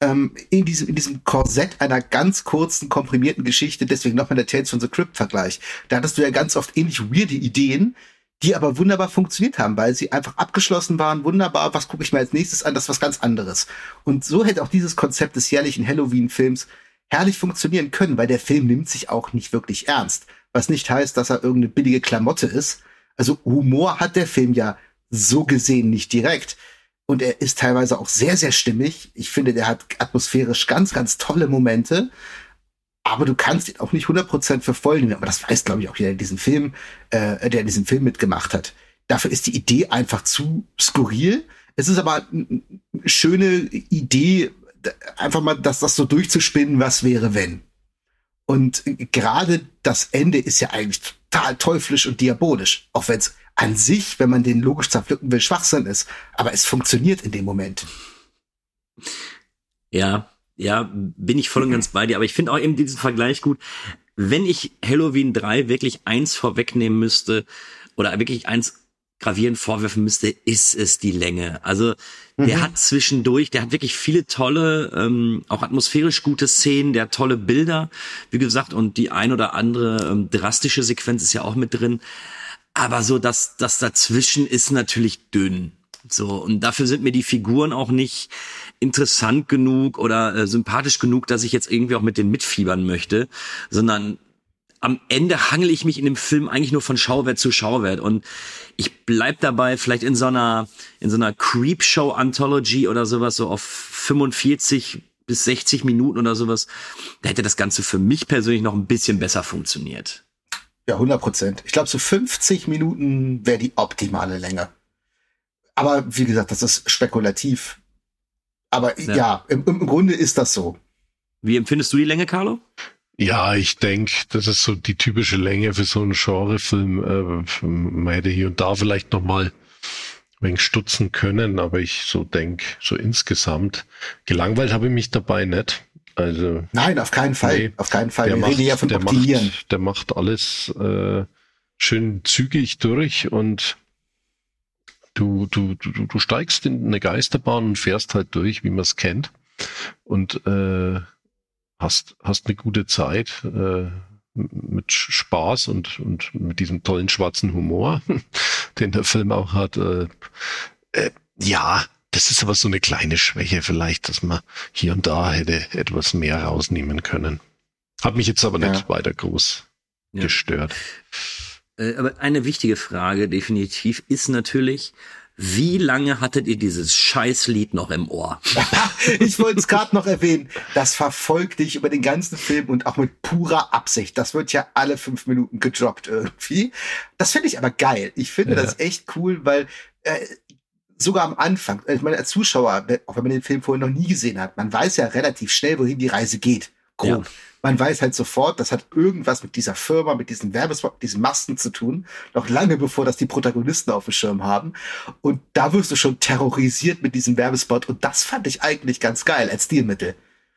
ähm, in, diesem, in diesem Korsett einer ganz kurzen, komprimierten Geschichte, deswegen nochmal der Tales from the Crypt-Vergleich. Da hattest du ja ganz oft ähnlich weirde Ideen, die aber wunderbar funktioniert haben, weil sie einfach abgeschlossen waren, wunderbar, was gucke ich mir als nächstes an, das ist was ganz anderes. Und so hätte auch dieses Konzept des jährlichen Halloween-Films herrlich funktionieren können, weil der Film nimmt sich auch nicht wirklich ernst. Was nicht heißt, dass er irgendeine billige Klamotte ist. Also Humor hat der Film ja so gesehen nicht direkt. Und er ist teilweise auch sehr, sehr stimmig. Ich finde, der hat atmosphärisch ganz, ganz tolle Momente. Aber du kannst ihn auch nicht 100% für voll nehmen. Aber das weiß, glaube ich, auch jeder, der diesen Film, äh, der diesen Film mitgemacht hat. Dafür ist die Idee einfach zu skurril. Es ist aber eine schöne Idee, einfach mal das, das so durchzuspinnen, was wäre, wenn. Und gerade das Ende ist ja eigentlich total teuflisch und diabolisch. Auch wenn es an sich, wenn man den logisch zerpflücken will, Schwachsinn ist. Aber es funktioniert in dem Moment. Ja, ja, bin ich voll und ganz bei dir. Aber ich finde auch eben diesen Vergleich gut. Wenn ich Halloween 3 wirklich eins vorwegnehmen müsste, oder wirklich eins gravierend vorwerfen müsste, ist es die Länge. Also der mhm. hat zwischendurch, der hat wirklich viele tolle, ähm, auch atmosphärisch gute Szenen, der hat tolle Bilder, wie gesagt, und die ein oder andere ähm, drastische Sequenz ist ja auch mit drin. Aber so das, das dazwischen ist natürlich dünn. So, und dafür sind mir die Figuren auch nicht interessant genug oder äh, sympathisch genug, dass ich jetzt irgendwie auch mit denen mitfiebern möchte, sondern am Ende hangel ich mich in dem Film eigentlich nur von Schauwert zu Schauwert und ich bleib dabei vielleicht in so einer in so einer Creepshow Anthology oder sowas so auf 45 bis 60 Minuten oder sowas. Da hätte das Ganze für mich persönlich noch ein bisschen besser funktioniert. Ja, 100 Prozent. Ich glaube, so 50 Minuten wäre die optimale Länge. Aber wie gesagt, das ist spekulativ. Aber ja, ja im, im Grunde ist das so. Wie empfindest du die Länge, Carlo? Ja, ich denke, das ist so die typische Länge für so einen Genrefilm. Äh, man hätte hier und da vielleicht noch mal ein wenig stutzen können, aber ich so denk, so insgesamt gelangweilt habe ich mich dabei nicht. Also nein, auf keinen Fall, nee, auf keinen Fall. Der macht, ja von der macht, der macht alles äh, schön zügig durch und du, du, du, du steigst in eine Geisterbahn und fährst halt durch, wie man es kennt. Und äh, hast, hast eine gute Zeit äh, mit Spaß und, und mit diesem tollen schwarzen Humor, (laughs) den der Film auch hat. Äh, äh, ja, das ist aber so eine kleine Schwäche vielleicht, dass man hier und da hätte etwas mehr rausnehmen können. Hat mich jetzt aber ja. nicht weiter groß ja. gestört. Äh, aber eine wichtige Frage definitiv ist natürlich, wie lange hattet ihr dieses Scheißlied noch im Ohr? (laughs) ich wollte es gerade noch erwähnen. Das verfolgt dich über den ganzen Film und auch mit purer Absicht. Das wird ja alle fünf Minuten gedroppt irgendwie. Das finde ich aber geil. Ich finde ja. das echt cool, weil äh, sogar am Anfang, ich meine, als Zuschauer, auch wenn man den Film vorher noch nie gesehen hat, man weiß ja relativ schnell, wohin die Reise geht. Grob. Ja man weiß halt sofort, das hat irgendwas mit dieser Firma, mit diesen Werbespot, diesen Masken zu tun, noch lange bevor das die Protagonisten auf dem Schirm haben. Und da wirst du schon terrorisiert mit diesem Werbespot und das fand ich eigentlich ganz geil als Stilmittel.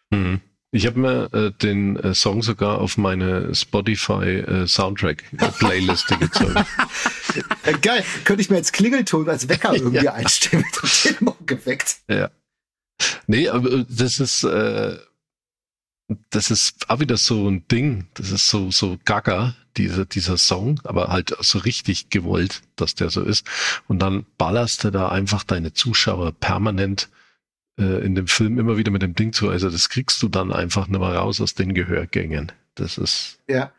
Mhm. Ich habe mir äh, den äh, Song sogar auf meine Spotify äh, Soundtrack Playliste gezogen. (laughs) Geil, könnte ich mir als Klingelton als Wecker (laughs) irgendwie ja. einstellen und den Morgen geweckt. Ja. Nee, aber äh, das ist äh, das ist auch wieder so ein Ding, das ist so, so gaga, dieser, dieser Song, aber halt so richtig gewollt, dass der so ist. Und dann ballerst du da einfach deine Zuschauer permanent äh, in dem Film immer wieder mit dem Ding zu. Also das kriegst du dann einfach nicht mehr raus aus den Gehörgängen. Das ist. Ja.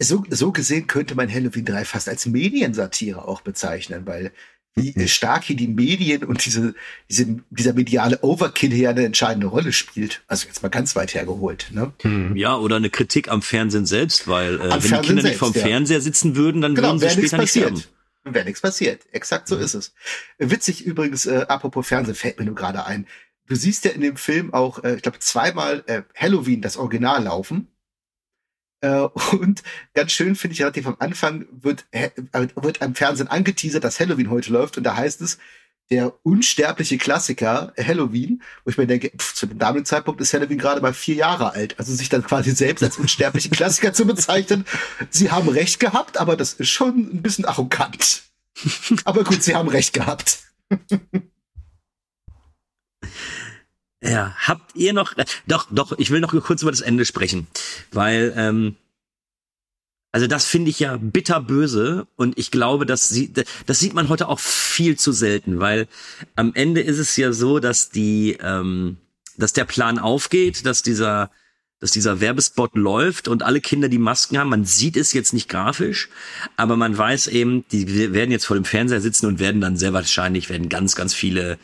So, so gesehen könnte man Halloween 3 fast als Mediensatire auch bezeichnen, weil wie stark hier die Medien und diese, diese, dieser mediale Overkill hier eine entscheidende Rolle spielt. Also jetzt mal ganz weit hergeholt. Ne? Hm. Ja, oder eine Kritik am Fernsehen selbst, weil äh, wenn Fernsehen die Kinder selbst, nicht vom ja. Fernseher sitzen würden, dann genau, würden sie später nicht sterben. Wäre nichts passiert. Exakt so mhm. ist es. Witzig übrigens, äh, apropos Fernsehen, fällt mir nur gerade ein. Du siehst ja in dem Film auch, äh, ich glaube, zweimal äh, Halloween, das Original laufen. Äh, (laughs) und ganz schön finde ich relativ am Anfang wird, äh, wird am Fernsehen angeteasert, dass Halloween heute läuft und da heißt es, der unsterbliche Klassiker Halloween, wo ich mir denke, pff, zu dem damaligen Zeitpunkt ist Halloween gerade mal vier Jahre alt. Also sich dann quasi selbst als unsterbliche Klassiker zu bezeichnen. Sie haben recht gehabt, aber das ist schon ein bisschen arrogant. Aber gut, sie haben recht gehabt. Ja, habt ihr noch, doch, doch, ich will noch kurz über das Ende sprechen, weil, ähm, also das finde ich ja bitterböse und ich glaube, das sieht, das sieht man heute auch viel zu selten, weil am Ende ist es ja so, dass die, ähm, dass der Plan aufgeht, dass dieser, dass dieser Werbespot läuft und alle Kinder die Masken haben. Man sieht es jetzt nicht grafisch, aber man weiß eben, die werden jetzt vor dem Fernseher sitzen und werden dann sehr wahrscheinlich werden ganz, ganz viele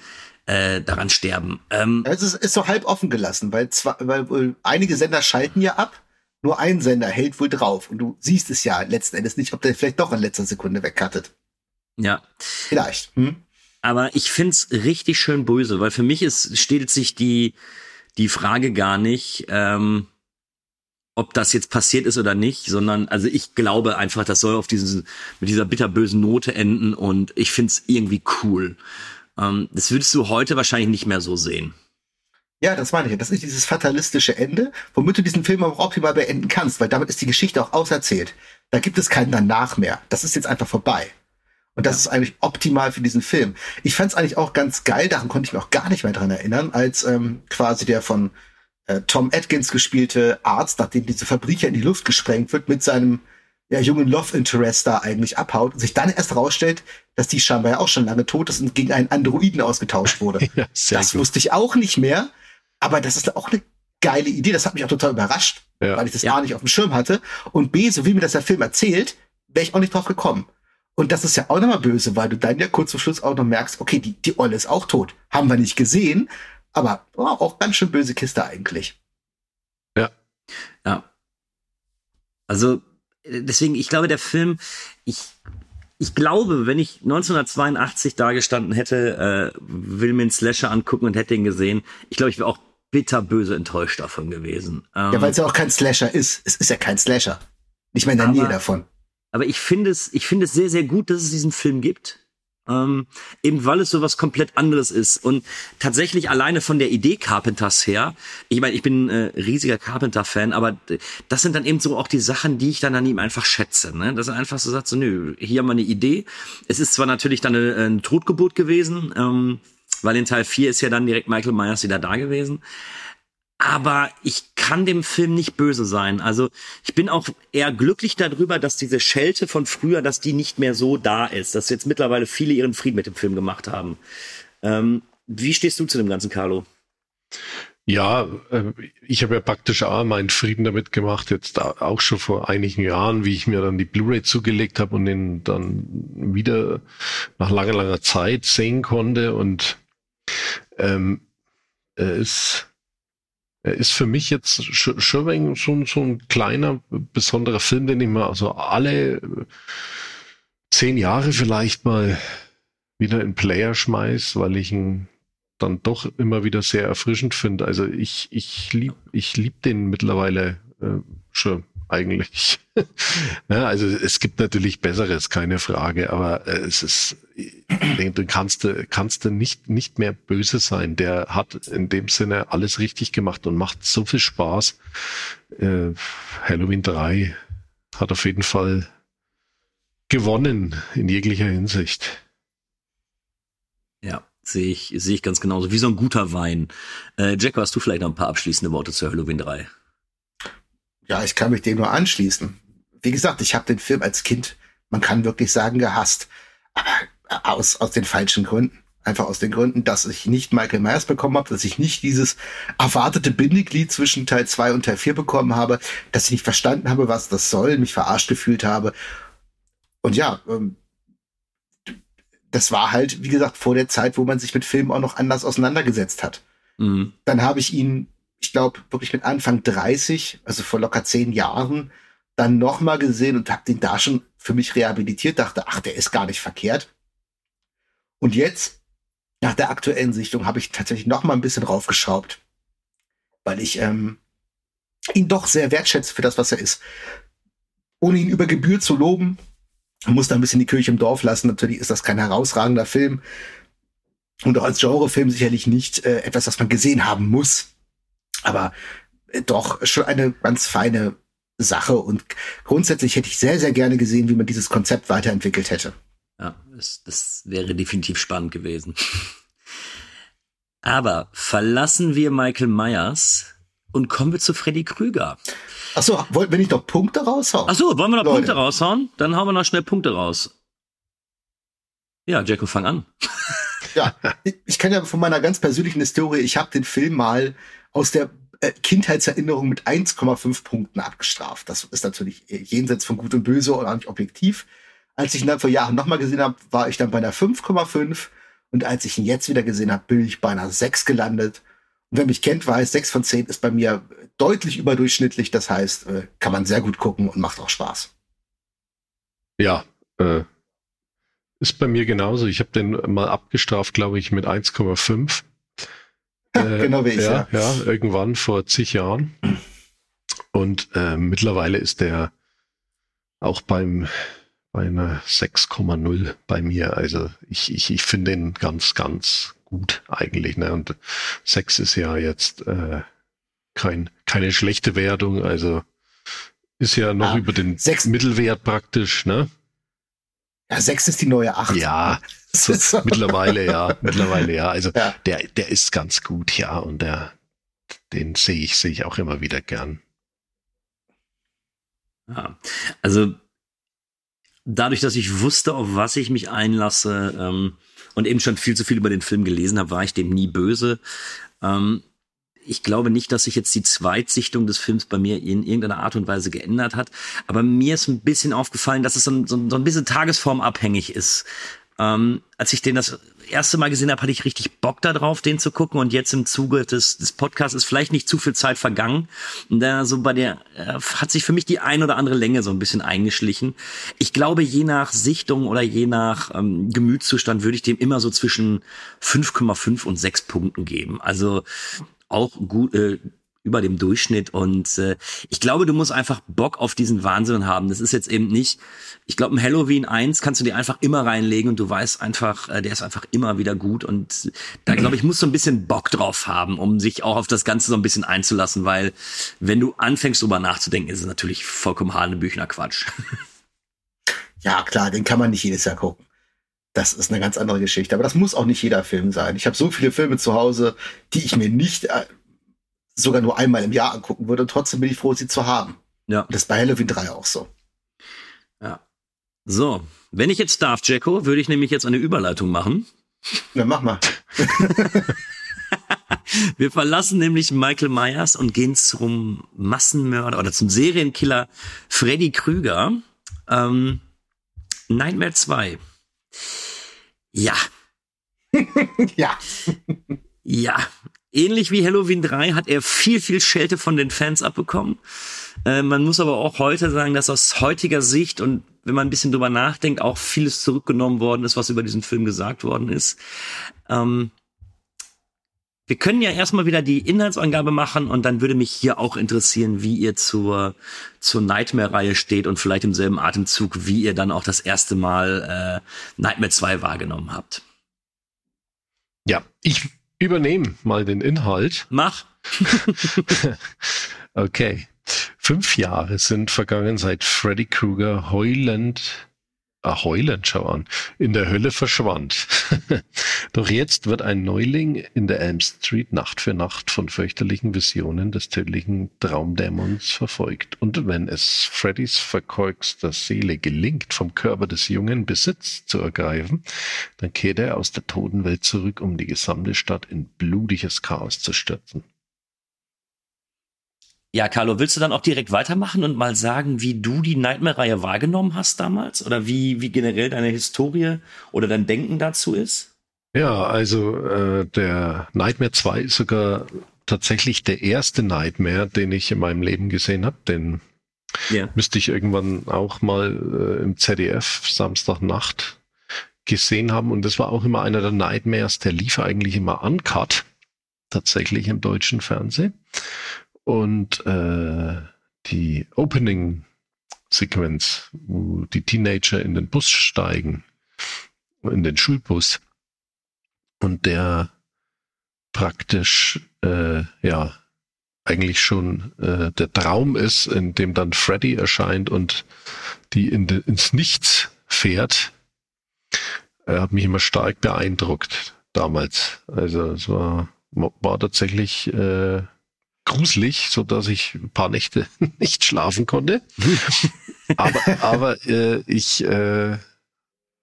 äh, daran sterben. Ähm, es ist, so halb offen gelassen, weil, zwar, weil einige Sender schalten ja ab, nur ein Sender hält wohl drauf und du siehst es ja letzten Endes nicht, ob der vielleicht doch in letzter Sekunde wegkattet. Ja. Vielleicht. Hm? Aber ich find's richtig schön böse, weil für mich ist, stellt sich die, die Frage gar nicht, ähm, ob das jetzt passiert ist oder nicht, sondern also ich glaube einfach, das soll auf diesen mit dieser bitterbösen Note enden und ich find's irgendwie cool. Ähm, das würdest du heute wahrscheinlich nicht mehr so sehen. Ja, das meine ich. Das ist dieses fatalistische Ende, womit du diesen Film auch optimal beenden kannst, weil damit ist die Geschichte auch auserzählt. Da gibt es keinen danach mehr. Das ist jetzt einfach vorbei. Und das ist eigentlich optimal für diesen Film. Ich fand es eigentlich auch ganz geil, daran konnte ich mich auch gar nicht mehr dran erinnern, als ähm, quasi der von äh, Tom Atkins gespielte Arzt, nachdem diese Fabrik ja in die Luft gesprengt wird, mit seinem ja, jungen Love Interest da eigentlich abhaut und sich dann erst herausstellt, dass die scheinbar ja auch schon lange tot ist und gegen einen Androiden ausgetauscht wurde. (laughs) ja, das gut. wusste ich auch nicht mehr, aber das ist auch eine geile Idee. Das hat mich auch total überrascht, ja. weil ich das ja. A nicht auf dem Schirm hatte und B, so wie mir das der Film erzählt, wäre ich auch nicht drauf gekommen. Und das ist ja auch nochmal böse, weil du dann ja kurz zum Schluss auch noch merkst, okay, die, die Olle ist auch tot. Haben wir nicht gesehen, aber oh, auch ganz schön böse Kiste eigentlich. Ja. Ja. Also, deswegen, ich glaube, der Film, ich, ich glaube, wenn ich 1982 da gestanden hätte, äh, will mir einen Slasher angucken und hätte ihn gesehen, ich glaube, ich wäre auch bitterböse enttäuscht davon gewesen. Ähm, ja, weil es ja auch kein Slasher ist. Es ist ja kein Slasher. Nicht mehr in der Nähe davon. Aber ich finde es, ich finde es sehr, sehr gut, dass es diesen Film gibt. Ähm, eben weil es so was komplett anderes ist. Und tatsächlich alleine von der Idee Carpenters her, ich meine, ich bin äh, riesiger Carpenter-Fan, aber das sind dann eben so auch die Sachen, die ich dann an ihm einfach schätze. Ne? Dass er einfach so sagt, so, nö, hier haben wir eine Idee. Es ist zwar natürlich dann eine, eine Totgeburt gewesen, ähm, weil in Teil 4 ist ja dann direkt Michael Myers wieder da gewesen aber ich kann dem Film nicht böse sein. Also ich bin auch eher glücklich darüber, dass diese Schelte von früher, dass die nicht mehr so da ist, dass jetzt mittlerweile viele ihren Frieden mit dem Film gemacht haben. Ähm, wie stehst du zu dem ganzen, Carlo? Ja, äh, ich habe ja praktisch auch meinen Frieden damit gemacht, jetzt auch schon vor einigen Jahren, wie ich mir dann die Blu-ray zugelegt habe und den dann wieder nach langer, langer Zeit sehen konnte. Und ähm, es er ist für mich jetzt schon, schon so ein kleiner, besonderer Film, den ich mal also alle zehn Jahre vielleicht mal wieder in Player schmeiß, weil ich ihn dann doch immer wieder sehr erfrischend finde. Also ich, ich lieb, ich lieb den mittlerweile äh, schon eigentlich. (laughs) ja, also es gibt natürlich Besseres, keine Frage, aber äh, es ist, du kannst, kannst du nicht, nicht mehr böse sein. Der hat in dem Sinne alles richtig gemacht und macht so viel Spaß. Äh, Halloween 3 hat auf jeden Fall gewonnen in jeglicher Hinsicht. Ja, sehe ich, sehe ich ganz genauso. Wie so ein guter Wein. Äh, Jack, hast du vielleicht noch ein paar abschließende Worte zu Halloween 3? Ja, ich kann mich dem nur anschließen. Wie gesagt, ich habe den Film als Kind, man kann wirklich sagen, gehasst. Aber aus, aus den falschen Gründen. Einfach aus den Gründen, dass ich nicht Michael Myers bekommen habe, dass ich nicht dieses erwartete Bindeglied zwischen Teil 2 und Teil 4 bekommen habe, dass ich nicht verstanden habe, was das soll, mich verarscht gefühlt habe. Und ja, ähm, das war halt, wie gesagt, vor der Zeit, wo man sich mit Filmen auch noch anders auseinandergesetzt hat. Mhm. Dann habe ich ihn ich glaube, wirklich mit Anfang 30, also vor locker zehn Jahren, dann nochmal gesehen und habe den da schon für mich rehabilitiert, dachte, ach, der ist gar nicht verkehrt. Und jetzt, nach der aktuellen Sichtung, habe ich tatsächlich noch mal ein bisschen raufgeschraubt, weil ich ähm, ihn doch sehr wertschätze für das, was er ist. Ohne ihn über Gebühr zu loben, muss da ein bisschen die Kirche im Dorf lassen. Natürlich ist das kein herausragender Film und auch als Genrefilm sicherlich nicht äh, etwas, was man gesehen haben muss. Aber äh, doch schon eine ganz feine Sache und grundsätzlich hätte ich sehr, sehr gerne gesehen, wie man dieses Konzept weiterentwickelt hätte. Ja, das, das wäre definitiv spannend gewesen. Aber verlassen wir Michael Myers und kommen wir zu Freddy Krüger. Ach so, wenn ich noch Punkte raushauen? Ach so, wollen wir noch Leute. Punkte raushauen? Dann hauen wir noch schnell Punkte raus. Ja, Jacko, fang an. ja, ich kann ja von meiner ganz persönlichen Historie, ich habe den Film mal aus der äh, Kindheitserinnerung mit 1,5 Punkten abgestraft. Das ist natürlich äh, jenseits von Gut und Böse und auch nicht objektiv. Als ich ihn dann vor Jahren nochmal gesehen habe, war ich dann bei einer 5,5 und als ich ihn jetzt wieder gesehen habe, bin ich bei einer 6 gelandet. Und wer mich kennt, weiß, 6 von 10 ist bei mir deutlich überdurchschnittlich. Das heißt, äh, kann man sehr gut gucken und macht auch Spaß. Ja, äh, ist bei mir genauso. Ich habe den mal abgestraft, glaube ich, mit 1,5 äh, (laughs) genau wie ich, ja, ja. ja. irgendwann vor zig Jahren. Und äh, mittlerweile ist der auch beim bei einer 6,0 bei mir. Also ich, ich, ich finde ihn ganz, ganz gut eigentlich. Ne? Und 6 ist ja jetzt äh, kein, keine schlechte Wertung. Also ist ja noch ah, über den 6. Mittelwert praktisch. Ne? Ja, sechs ist die neue acht. Ja, so, (laughs) mittlerweile ja, mittlerweile ja. Also ja. der, der ist ganz gut, ja, und der, den sehe ich, sehe ich auch immer wieder gern. Ja, also dadurch, dass ich wusste, auf was ich mich einlasse ähm, und eben schon viel zu viel über den Film gelesen habe, war ich dem nie böse. Ähm, ich glaube nicht, dass sich jetzt die Zweitsichtung des Films bei mir in irgendeiner Art und Weise geändert hat. Aber mir ist ein bisschen aufgefallen, dass es so ein, so ein bisschen tagesformabhängig ist. Ähm, als ich den das erste Mal gesehen habe, hatte ich richtig Bock darauf, den zu gucken. Und jetzt im Zuge des, des Podcasts ist vielleicht nicht zu viel Zeit vergangen. Und da so bei der äh, hat sich für mich die ein oder andere Länge so ein bisschen eingeschlichen. Ich glaube, je nach Sichtung oder je nach ähm, Gemütszustand würde ich dem immer so zwischen 5,5 und 6 Punkten geben. Also auch gut, äh, über dem Durchschnitt. Und äh, ich glaube, du musst einfach Bock auf diesen Wahnsinn haben. Das ist jetzt eben nicht, ich glaube, ein Halloween 1 kannst du dir einfach immer reinlegen und du weißt einfach, äh, der ist einfach immer wieder gut. Und da glaube ich, musst du ein bisschen Bock drauf haben, um sich auch auf das Ganze so ein bisschen einzulassen, weil wenn du anfängst, drüber nachzudenken, ist es natürlich vollkommen Hanebüchner Quatsch. Ja, klar, den kann man nicht jedes Jahr gucken. Das ist eine ganz andere Geschichte. Aber das muss auch nicht jeder Film sein. Ich habe so viele Filme zu Hause, die ich mir nicht äh, sogar nur einmal im Jahr angucken würde. Und trotzdem bin ich froh, sie zu haben. Ja. Das ist bei Halloween 3 auch so. Ja. So, wenn ich jetzt darf, Jacko, würde ich nämlich jetzt eine Überleitung machen. Na, mach mal. (laughs) Wir verlassen nämlich Michael Myers und gehen zum Massenmörder oder zum Serienkiller Freddy Krüger. Ähm, Nightmare 2. (laughs) Ja. ja. ja, ähnlich wie Halloween 3 hat er viel, viel Schelte von den Fans abbekommen. Äh, man muss aber auch heute sagen, dass aus heutiger Sicht und wenn man ein bisschen drüber nachdenkt, auch vieles zurückgenommen worden ist, was über diesen Film gesagt worden ist. Ähm, wir können ja erstmal wieder die Inhaltsangabe machen und dann würde mich hier auch interessieren, wie ihr zur, zur Nightmare-Reihe steht und vielleicht im selben Atemzug, wie ihr dann auch das erste Mal äh, Nightmare 2 wahrgenommen habt. Ja, ich übernehme mal den Inhalt. Mach. (laughs) okay. Fünf Jahre sind vergangen, seit Freddy Krueger heulend heulend, schau an, in der Hölle verschwand. (laughs) Doch jetzt wird ein Neuling in der Elm Street Nacht für Nacht von fürchterlichen Visionen des tödlichen Traumdämons verfolgt. Und wenn es Freddys verkorkster Seele gelingt, vom Körper des Jungen Besitz zu ergreifen, dann kehrt er aus der Totenwelt zurück, um die gesamte Stadt in blutiges Chaos zu stürzen. Ja, Carlo, willst du dann auch direkt weitermachen und mal sagen, wie du die Nightmare-Reihe wahrgenommen hast damals? Oder wie, wie generell deine Historie oder dein Denken dazu ist? Ja, also äh, der Nightmare 2 ist sogar tatsächlich der erste Nightmare, den ich in meinem Leben gesehen habe. Den yeah. müsste ich irgendwann auch mal äh, im ZDF Samstagnacht gesehen haben. Und das war auch immer einer der Nightmares, der lief eigentlich immer uncut, tatsächlich im deutschen Fernsehen. Und äh, die Opening-Sequenz, wo die Teenager in den Bus steigen, in den Schulbus, und der praktisch äh, ja eigentlich schon äh, der Traum ist, in dem dann Freddy erscheint und die in de, ins Nichts fährt, er hat mich immer stark beeindruckt damals. Also es war, war tatsächlich äh, gruselig, so dass ich ein paar Nächte (laughs) nicht schlafen konnte. aber aber äh, ich äh,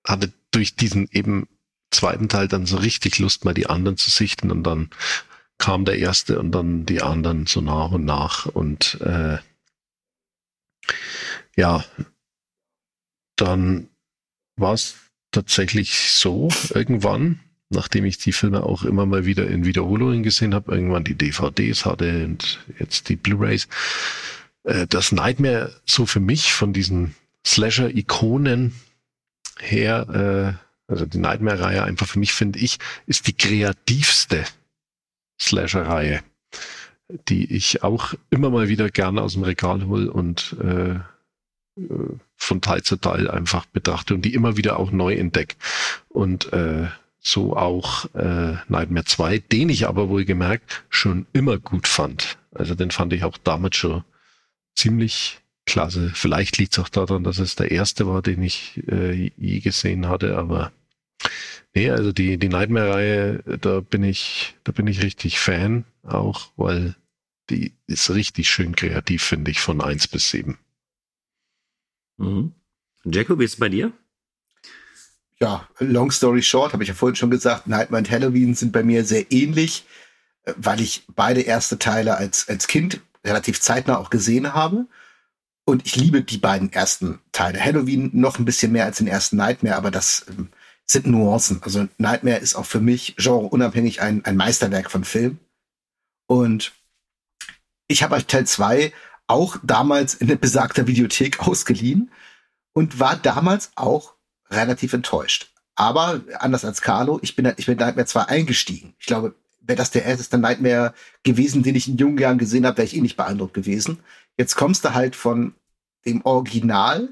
hatte durch diesen eben zweiten Teil dann so richtig Lust, mal die anderen zu sichten. Und dann kam der erste und dann die anderen so nach und nach. Und äh, ja, dann war es tatsächlich so irgendwann, nachdem ich die Filme auch immer mal wieder in Wiederholungen gesehen habe, irgendwann die DVDs hatte und jetzt die Blu-rays, äh, das Nightmare so für mich von diesen Slasher-Ikonen her, äh, also die Nightmare-Reihe einfach für mich, finde ich, ist die kreativste Slasher-Reihe, die ich auch immer mal wieder gerne aus dem Regal hole und äh, äh von Teil zu Teil einfach betrachte und die immer wieder auch neu entdecke. Und äh, so auch äh, Nightmare 2, den ich aber wohl gemerkt schon immer gut fand. Also den fand ich auch damals schon ziemlich klasse. Vielleicht liegt es auch daran, dass es der erste war, den ich äh, je gesehen hatte, aber nee, also die, die Nightmare-Reihe, da bin ich, da bin ich richtig Fan, auch weil die ist richtig schön kreativ, finde ich, von 1 bis 7. Mhm. Jacob, wie ist es bei dir? Ja, long story short, habe ich ja vorhin schon gesagt, Nightmare und Halloween sind bei mir sehr ähnlich, äh, weil ich beide erste Teile als, als Kind relativ zeitnah auch gesehen habe. Und ich liebe die beiden ersten Teile. Halloween noch ein bisschen mehr als den ersten Nightmare, aber das ähm, sind Nuancen. Also Nightmare ist auch für mich genreunabhängig ein, ein Meisterwerk von Film. Und ich habe euch Teil 2 auch damals in besagter Videothek (laughs) ausgeliehen und war damals auch relativ enttäuscht. Aber anders als Carlo, ich bin, ich bin Nightmare 2 eingestiegen. Ich glaube, wäre das der erste Nightmare gewesen, den ich in jungen Jahren gesehen habe, wäre ich eh nicht beeindruckt gewesen. Jetzt kommst du halt von dem Original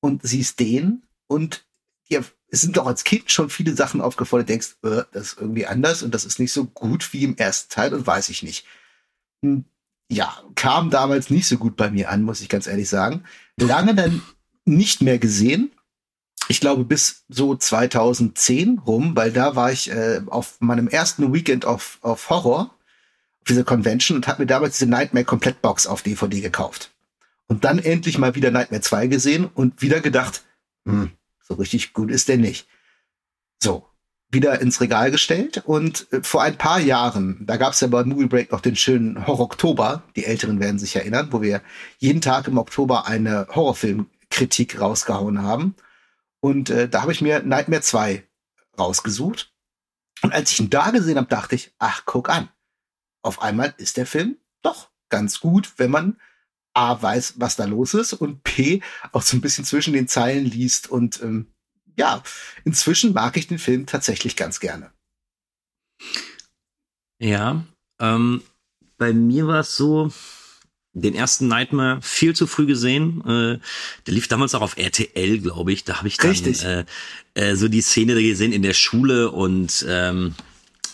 und siehst den und dir sind doch als Kind schon viele Sachen aufgefallen, denkst, äh, das ist irgendwie anders und das ist nicht so gut wie im ersten Teil und weiß ich nicht. Hm, ja, kam damals nicht so gut bei mir an, muss ich ganz ehrlich sagen. Lange dann nicht mehr gesehen. Ich glaube bis so 2010 rum, weil da war ich äh, auf meinem ersten Weekend auf, auf Horror, auf dieser Convention und habe mir damals diese Nightmare Komplettbox auf DVD gekauft. Und dann endlich mal wieder Nightmare 2 gesehen und wieder gedacht, hm, so richtig gut ist der nicht. So, wieder ins Regal gestellt und äh, vor ein paar Jahren, da gab es ja bei Movie Break noch den schönen Horror-Oktober, die Älteren werden sich erinnern, wo wir jeden Tag im Oktober eine Horrorfilmkritik rausgehauen haben. Und äh, da habe ich mir Nightmare 2 rausgesucht. Und als ich ihn da gesehen habe, dachte ich, ach, guck an. Auf einmal ist der Film doch ganz gut, wenn man A weiß, was da los ist und P auch so ein bisschen zwischen den Zeilen liest und ähm, ja, inzwischen mag ich den Film tatsächlich ganz gerne. Ja, ähm, bei mir war es so, den ersten Nightmare viel zu früh gesehen. Äh, der lief damals auch auf RTL, glaube ich. Da habe ich dann äh, äh, so die Szene gesehen in der Schule und ähm,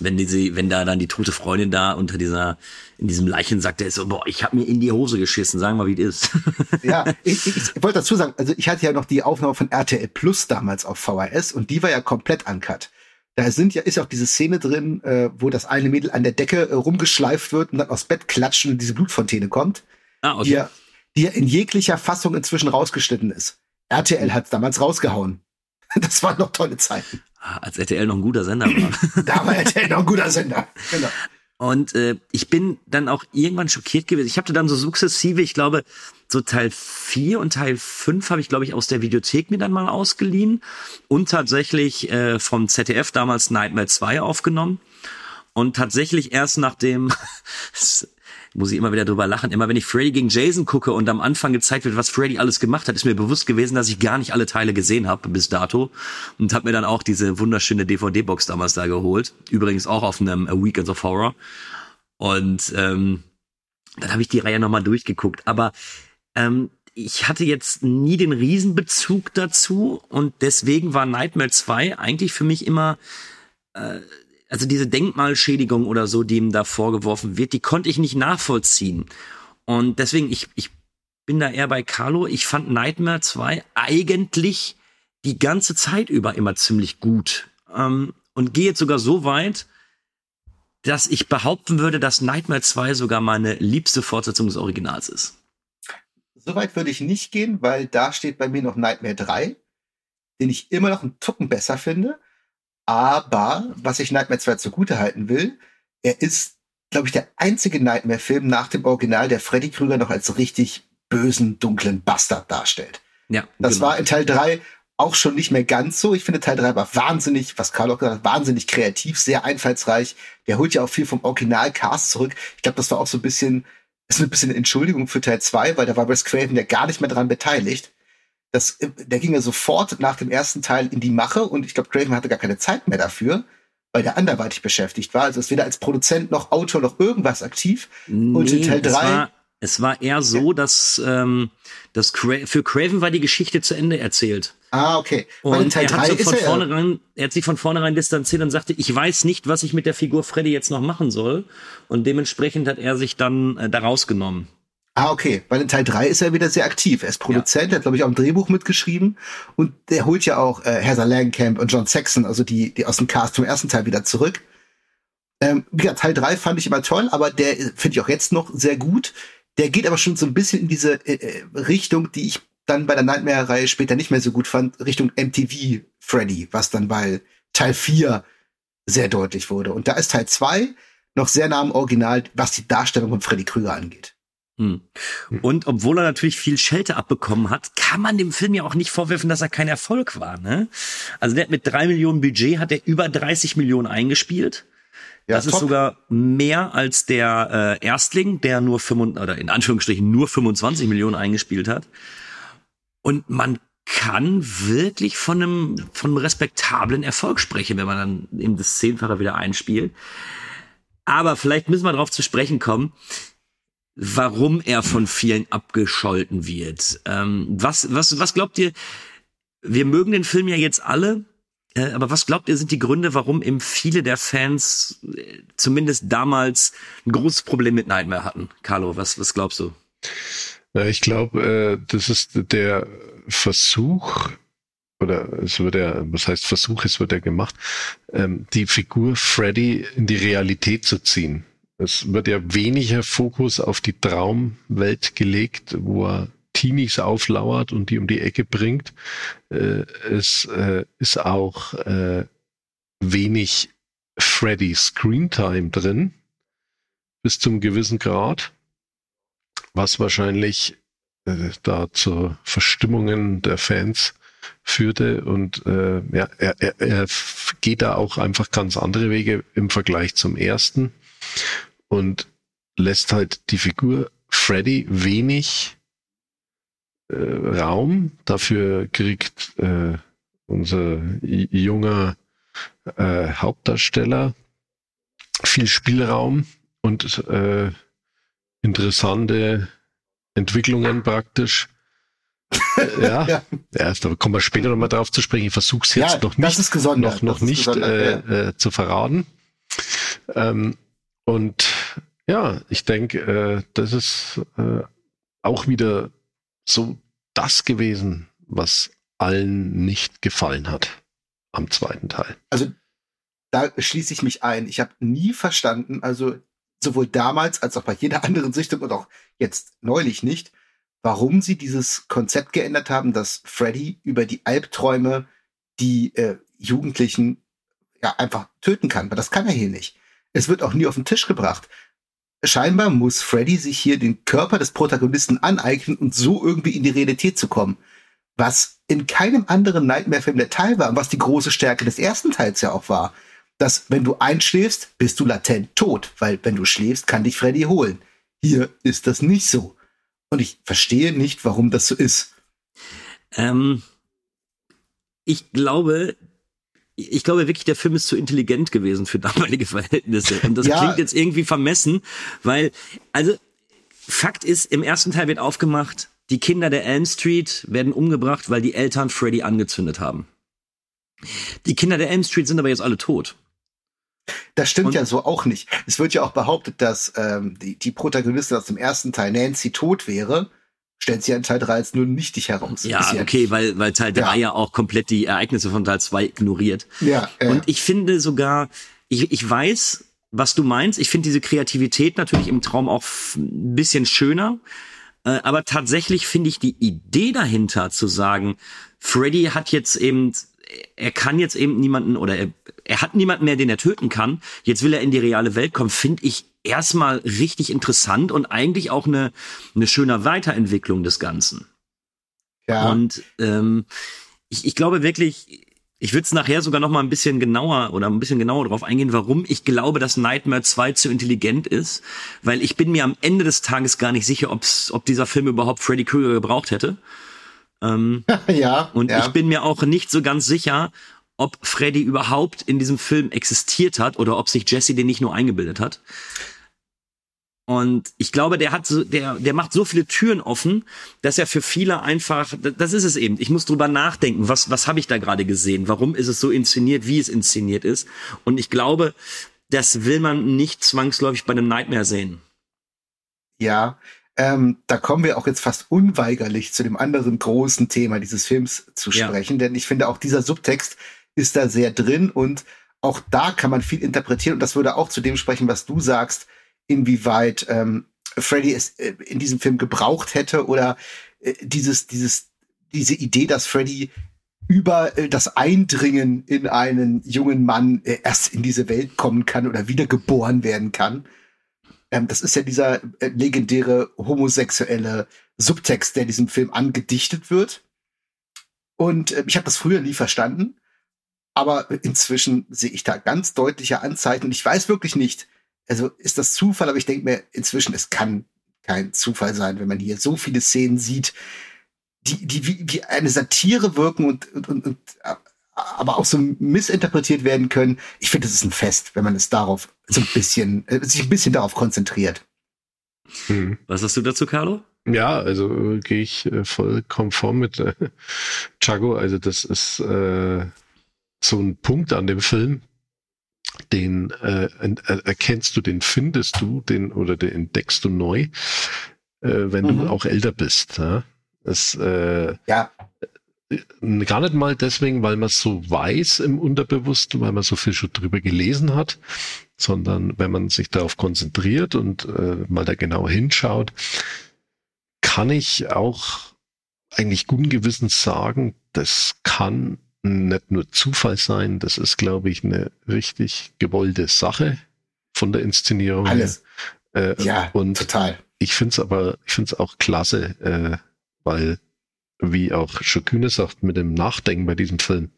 wenn die, wenn da dann die tote Freundin da unter dieser in diesem Leichensack, der ist so, boah, ich habe mir in die Hose geschissen, sagen wir mal, wie es ist. (laughs) ja, ich, ich, ich wollte dazu sagen, also ich hatte ja noch die Aufnahme von RTL Plus damals auf VHS und die war ja komplett uncut. Da sind ja, ist ja auch diese Szene drin, äh, wo das eine Mädel an der Decke äh, rumgeschleift wird und dann aufs Bett klatscht und diese Blutfontäne kommt. Ah, okay. Die ja, die ja in jeglicher Fassung inzwischen rausgeschnitten ist. RTL hat damals rausgehauen. (laughs) Das waren noch tolle Zeiten. Ah, als RTL noch ein guter Sender war. (laughs) da war RTL noch ein guter Sender. (laughs) Genau. Und äh, ich bin dann auch irgendwann schockiert gewesen. Ich habe dann so sukzessive, ich glaube, so Teil 4 und Teil 5 habe ich, glaube ich, aus der Videothek mir dann mal ausgeliehen und tatsächlich äh, vom ZDF damals Nightmare 2 aufgenommen. Und tatsächlich erst nachdem, (laughs) muss ich immer wieder drüber lachen. Immer wenn ich Freddy gegen Jason gucke und am Anfang gezeigt wird, was Freddy alles gemacht hat, ist mir bewusst gewesen, dass ich gar nicht alle Teile gesehen habe bis dato und habe mir dann auch diese wunderschöne DVD-Box damals da geholt. Übrigens auch auf einem A Weekend of Horror. Und ähm, dann habe ich die Reihe nochmal durchgeguckt. Aber ähm, ich hatte jetzt nie den Riesenbezug dazu und deswegen war Nightmare 2 eigentlich für mich immer äh, also diese Denkmalschädigung oder so, die ihm da vorgeworfen wird, die konnte ich nicht nachvollziehen. Und deswegen, ich, ich bin da eher bei Carlo. Ich fand Nightmare 2 eigentlich die ganze Zeit über immer ziemlich gut. Ähm, und gehe jetzt sogar so weit, dass ich behaupten würde, dass Nightmare 2 sogar meine liebste Fortsetzung des Originals ist. Soweit würde ich nicht gehen, weil da steht bei mir noch Nightmare 3, den ich immer noch einen Tucken besser finde. Aber was ich Nightmare 2 zugute halten will, er ist, glaube ich, der einzige Nightmare-Film nach dem Original, der Freddy Krüger noch als richtig bösen, dunklen Bastard darstellt. Ja. Das genau. war in Teil 3 auch schon nicht mehr ganz so. Ich finde, Teil 3 war wahnsinnig, was Karl auch gesagt hat, wahnsinnig kreativ, sehr einfallsreich. Der holt ja auch viel vom Original-Cast zurück. Ich glaube, das war auch so ein bisschen, ist ein bisschen eine Entschuldigung für Teil 2, weil da war Wes Craven ja gar nicht mehr dran beteiligt das, der ging ja sofort nach dem ersten Teil in die Mache und ich glaube, Craven hatte gar keine Zeit mehr dafür, weil der anderweitig beschäftigt war. Also ist weder als Produzent noch Autor noch irgendwas aktiv. Nee, und in Teil 3 es war eher so, dass, ähm, dass Cra für Craven war die Geschichte zu Ende erzählt. Ah, okay. Und er hat, so von er, vornherein, er hat sich von vornherein distanziert und sagte, ich weiß nicht, was ich mit der Figur Freddy jetzt noch machen soll. Und dementsprechend hat er sich dann äh, da rausgenommen. Ah, okay. Weil in Teil 3 ist er wieder sehr aktiv. Er ist Produzent, ja. er hat, glaube ich, auch ein Drehbuch mitgeschrieben. Und der holt ja auch äh, Heather Langenkamp und John Saxon, also die, die aus dem Cast vom ersten Teil wieder zurück. Ähm, ja, Teil 3 fand ich immer toll, aber der finde ich auch jetzt noch sehr gut. Der geht aber schon so ein bisschen in diese äh, äh Richtung, die ich dann bei der Nightmare-Reihe später nicht mehr so gut fand, Richtung MTV Freddy, was dann bei Teil 4 sehr deutlich wurde. Und da ist Teil 2 noch sehr nah am Original, was die Darstellung von Freddy Krüger angeht. Hm. Und obwohl er natürlich viel Schelte abbekommen hat, kann man dem Film ja auch nicht vorwerfen, dass er kein Erfolg war. Ne? Also der hat mit drei Millionen Budget hat er über 30 Millionen eingespielt. Ja, das top. ist sogar mehr als der äh, Erstling, der nur 5, oder in Anführungsstrichen nur 25 Millionen eingespielt hat. Und man kann wirklich von einem, von einem respektablen Erfolg sprechen, wenn man dann eben das Zehnfache wieder einspielt. Aber vielleicht müssen wir darauf zu sprechen kommen, warum er von vielen abgescholten wird. Ähm, was, was, was glaubt ihr? Wir mögen den Film ja jetzt alle, äh, aber was glaubt ihr sind die Gründe, warum eben viele der Fans äh, zumindest damals ein großes Problem mit Nightmare hatten? Carlo, was, was glaubst du? Ja, ich glaube, äh, das ist der Versuch, oder es wird ja, was heißt Versuch, es wird ja gemacht, ähm, die Figur Freddy in die Realität zu ziehen. Es wird ja weniger Fokus auf die Traumwelt gelegt, wo er Teenies auflauert und die um die Ecke bringt. Äh, es äh, ist auch äh, wenig Freddy Screentime drin, bis zum gewissen Grad, was wahrscheinlich da zu Verstimmungen der Fans führte und äh, ja, er, er, er geht da auch einfach ganz andere Wege im Vergleich zum ersten und lässt halt die Figur Freddy wenig äh, Raum. Dafür kriegt äh, unser junger äh, Hauptdarsteller viel Spielraum und äh, interessante Entwicklungen praktisch. (laughs) Ja, ja. ja, da kommen wir später nochmal drauf zu sprechen. Ich versuche es jetzt ja, noch nicht, noch, noch nicht äh, äh, zu verraten. Ähm, und ja, ich denke, äh, das ist äh, auch wieder so das gewesen, was allen nicht gefallen hat am zweiten Teil. Also da schließe ich mich ein. Ich habe nie verstanden, also sowohl damals als auch bei jeder (laughs) anderen Sichtung und auch jetzt neulich nicht, warum sie dieses Konzept geändert haben, dass Freddy über die Albträume die äh, Jugendlichen ja einfach töten kann. Aber das kann er hier nicht. Es wird auch nie auf den Tisch gebracht. Scheinbar muss Freddy sich hier den Körper des Protagonisten aneignen und so irgendwie in die Realität zu kommen. Was in keinem anderen Nightmare-Film der Teil war und was die große Stärke des ersten Teils ja auch war dass wenn du einschläfst, bist du latent tot, weil wenn du schläfst, kann dich Freddy holen. Hier ist das nicht so. Und ich verstehe nicht, warum das so ist. Ähm, ich glaube, ich glaube wirklich, der Film ist zu intelligent gewesen für damalige (laughs) Verhältnisse. Und das ja. klingt jetzt irgendwie vermessen, weil, also, Fakt ist, im ersten Teil wird aufgemacht, die Kinder der Elm Street werden umgebracht, weil die Eltern Freddy angezündet haben. Die Kinder der Elm Street sind aber jetzt alle tot. Das stimmt und ja so auch nicht. Es wird ja auch behauptet, dass ähm, die, die Protagonistin aus dem ersten Teil Nancy tot wäre. Stellt sie ja in Teil 3 als nur nichtig heraus. Ja, okay, weil, weil Teil 3 ja. ja auch komplett die Ereignisse von Teil 2 ignoriert. Ja, äh. Und ich finde sogar, ich, ich weiß, was du meinst. Ich finde diese Kreativität natürlich im Traum auch ein bisschen schöner. Äh, aber tatsächlich finde ich die Idee dahinter zu sagen, Freddy hat jetzt eben er kann jetzt eben niemanden oder er, er hat niemanden mehr, den er töten kann. Jetzt will er in die reale Welt kommen, finde ich erstmal richtig interessant und eigentlich auch eine, eine schöne Weiterentwicklung des Ganzen. Ja. Und ähm, ich, ich glaube wirklich, ich würde es nachher sogar noch mal ein bisschen genauer oder ein bisschen genauer darauf eingehen, warum ich glaube, dass Nightmare 2 zu intelligent ist, weil ich bin mir am Ende des Tages gar nicht sicher, ob's, ob dieser Film überhaupt Freddy Krueger gebraucht hätte. Ähm, (laughs) ja. Und ja. ich bin mir auch nicht so ganz sicher, ob Freddy überhaupt in diesem Film existiert hat oder ob sich Jesse den nicht nur eingebildet hat. Und ich glaube, der hat so, der, der macht so viele Türen offen, dass er für viele einfach, das ist es eben. Ich muss drüber nachdenken, was, was habe ich da gerade gesehen? Warum ist es so inszeniert, wie es inszeniert ist? Und ich glaube, das will man nicht zwangsläufig bei einem Nightmare sehen. Ja, ähm, da kommen wir auch jetzt fast unweigerlich zu dem anderen großen Thema dieses Films zu sprechen, ja. denn ich finde auch dieser Subtext ist da sehr drin und auch da kann man viel interpretieren und das würde auch zu dem sprechen, was du sagst, inwieweit ähm, Freddy es äh, in diesem Film gebraucht hätte oder äh, dieses, dieses, diese Idee, dass Freddy über äh, das Eindringen in einen jungen Mann äh, erst in diese Welt kommen kann oder wiedergeboren werden kann. Ähm, das ist ja dieser äh, legendäre homosexuelle Subtext, der diesem Film angedichtet wird. Und äh, ich habe das früher nie verstanden, aber inzwischen sehe ich da ganz deutliche Anzeichen und ich weiß wirklich nicht, also ist das Zufall, aber ich denke mir inzwischen, es kann kein Zufall sein, wenn man hier so viele Szenen sieht, die, die wie, wie eine Satire wirken und, und, und, und aber auch so missinterpretiert werden können. Ich finde, es ist ein Fest, wenn man es darauf so ein bisschen, äh, sich ein bisschen darauf konzentriert. Hm. Was hast du dazu, Carlo? Ja, also äh, gehe ich äh, voll konform mit äh, Chago. Also das ist äh, so ein Punkt an dem Film, den äh, erkennst du, den findest du, den oder den entdeckst du neu, äh, wenn mhm. du auch älter bist. Ja? Es, äh, ja. Äh, gar nicht mal deswegen, weil man es so weiß im Unterbewussten, weil man so viel schon drüber gelesen hat, sondern wenn man sich darauf konzentriert und äh, mal da genau hinschaut, kann ich auch eigentlich guten Gewissens sagen, das kann nicht nur Zufall sein, das ist, glaube ich, eine richtig gewollte Sache von der Inszenierung. Alles. Äh, ja, und total. Ich finde es aber, ich finde es auch klasse, äh, weil, wie auch Schoküne sagt, mit dem Nachdenken bei diesem Film,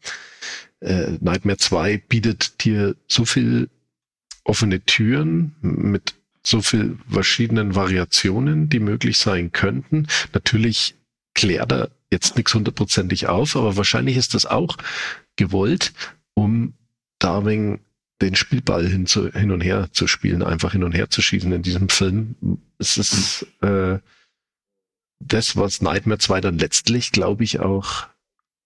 äh, Nightmare 2 bietet dir so viel offene Türen mit so viel verschiedenen Variationen, die möglich sein könnten. Natürlich klärt er jetzt nichts hundertprozentig auf, aber wahrscheinlich ist das auch gewollt, um Darwin den Spielball hin, zu, hin und her zu spielen, einfach hin und her zu schießen in diesem Film. Es ist äh, das, was Nightmare 2 dann letztlich, glaube ich, auch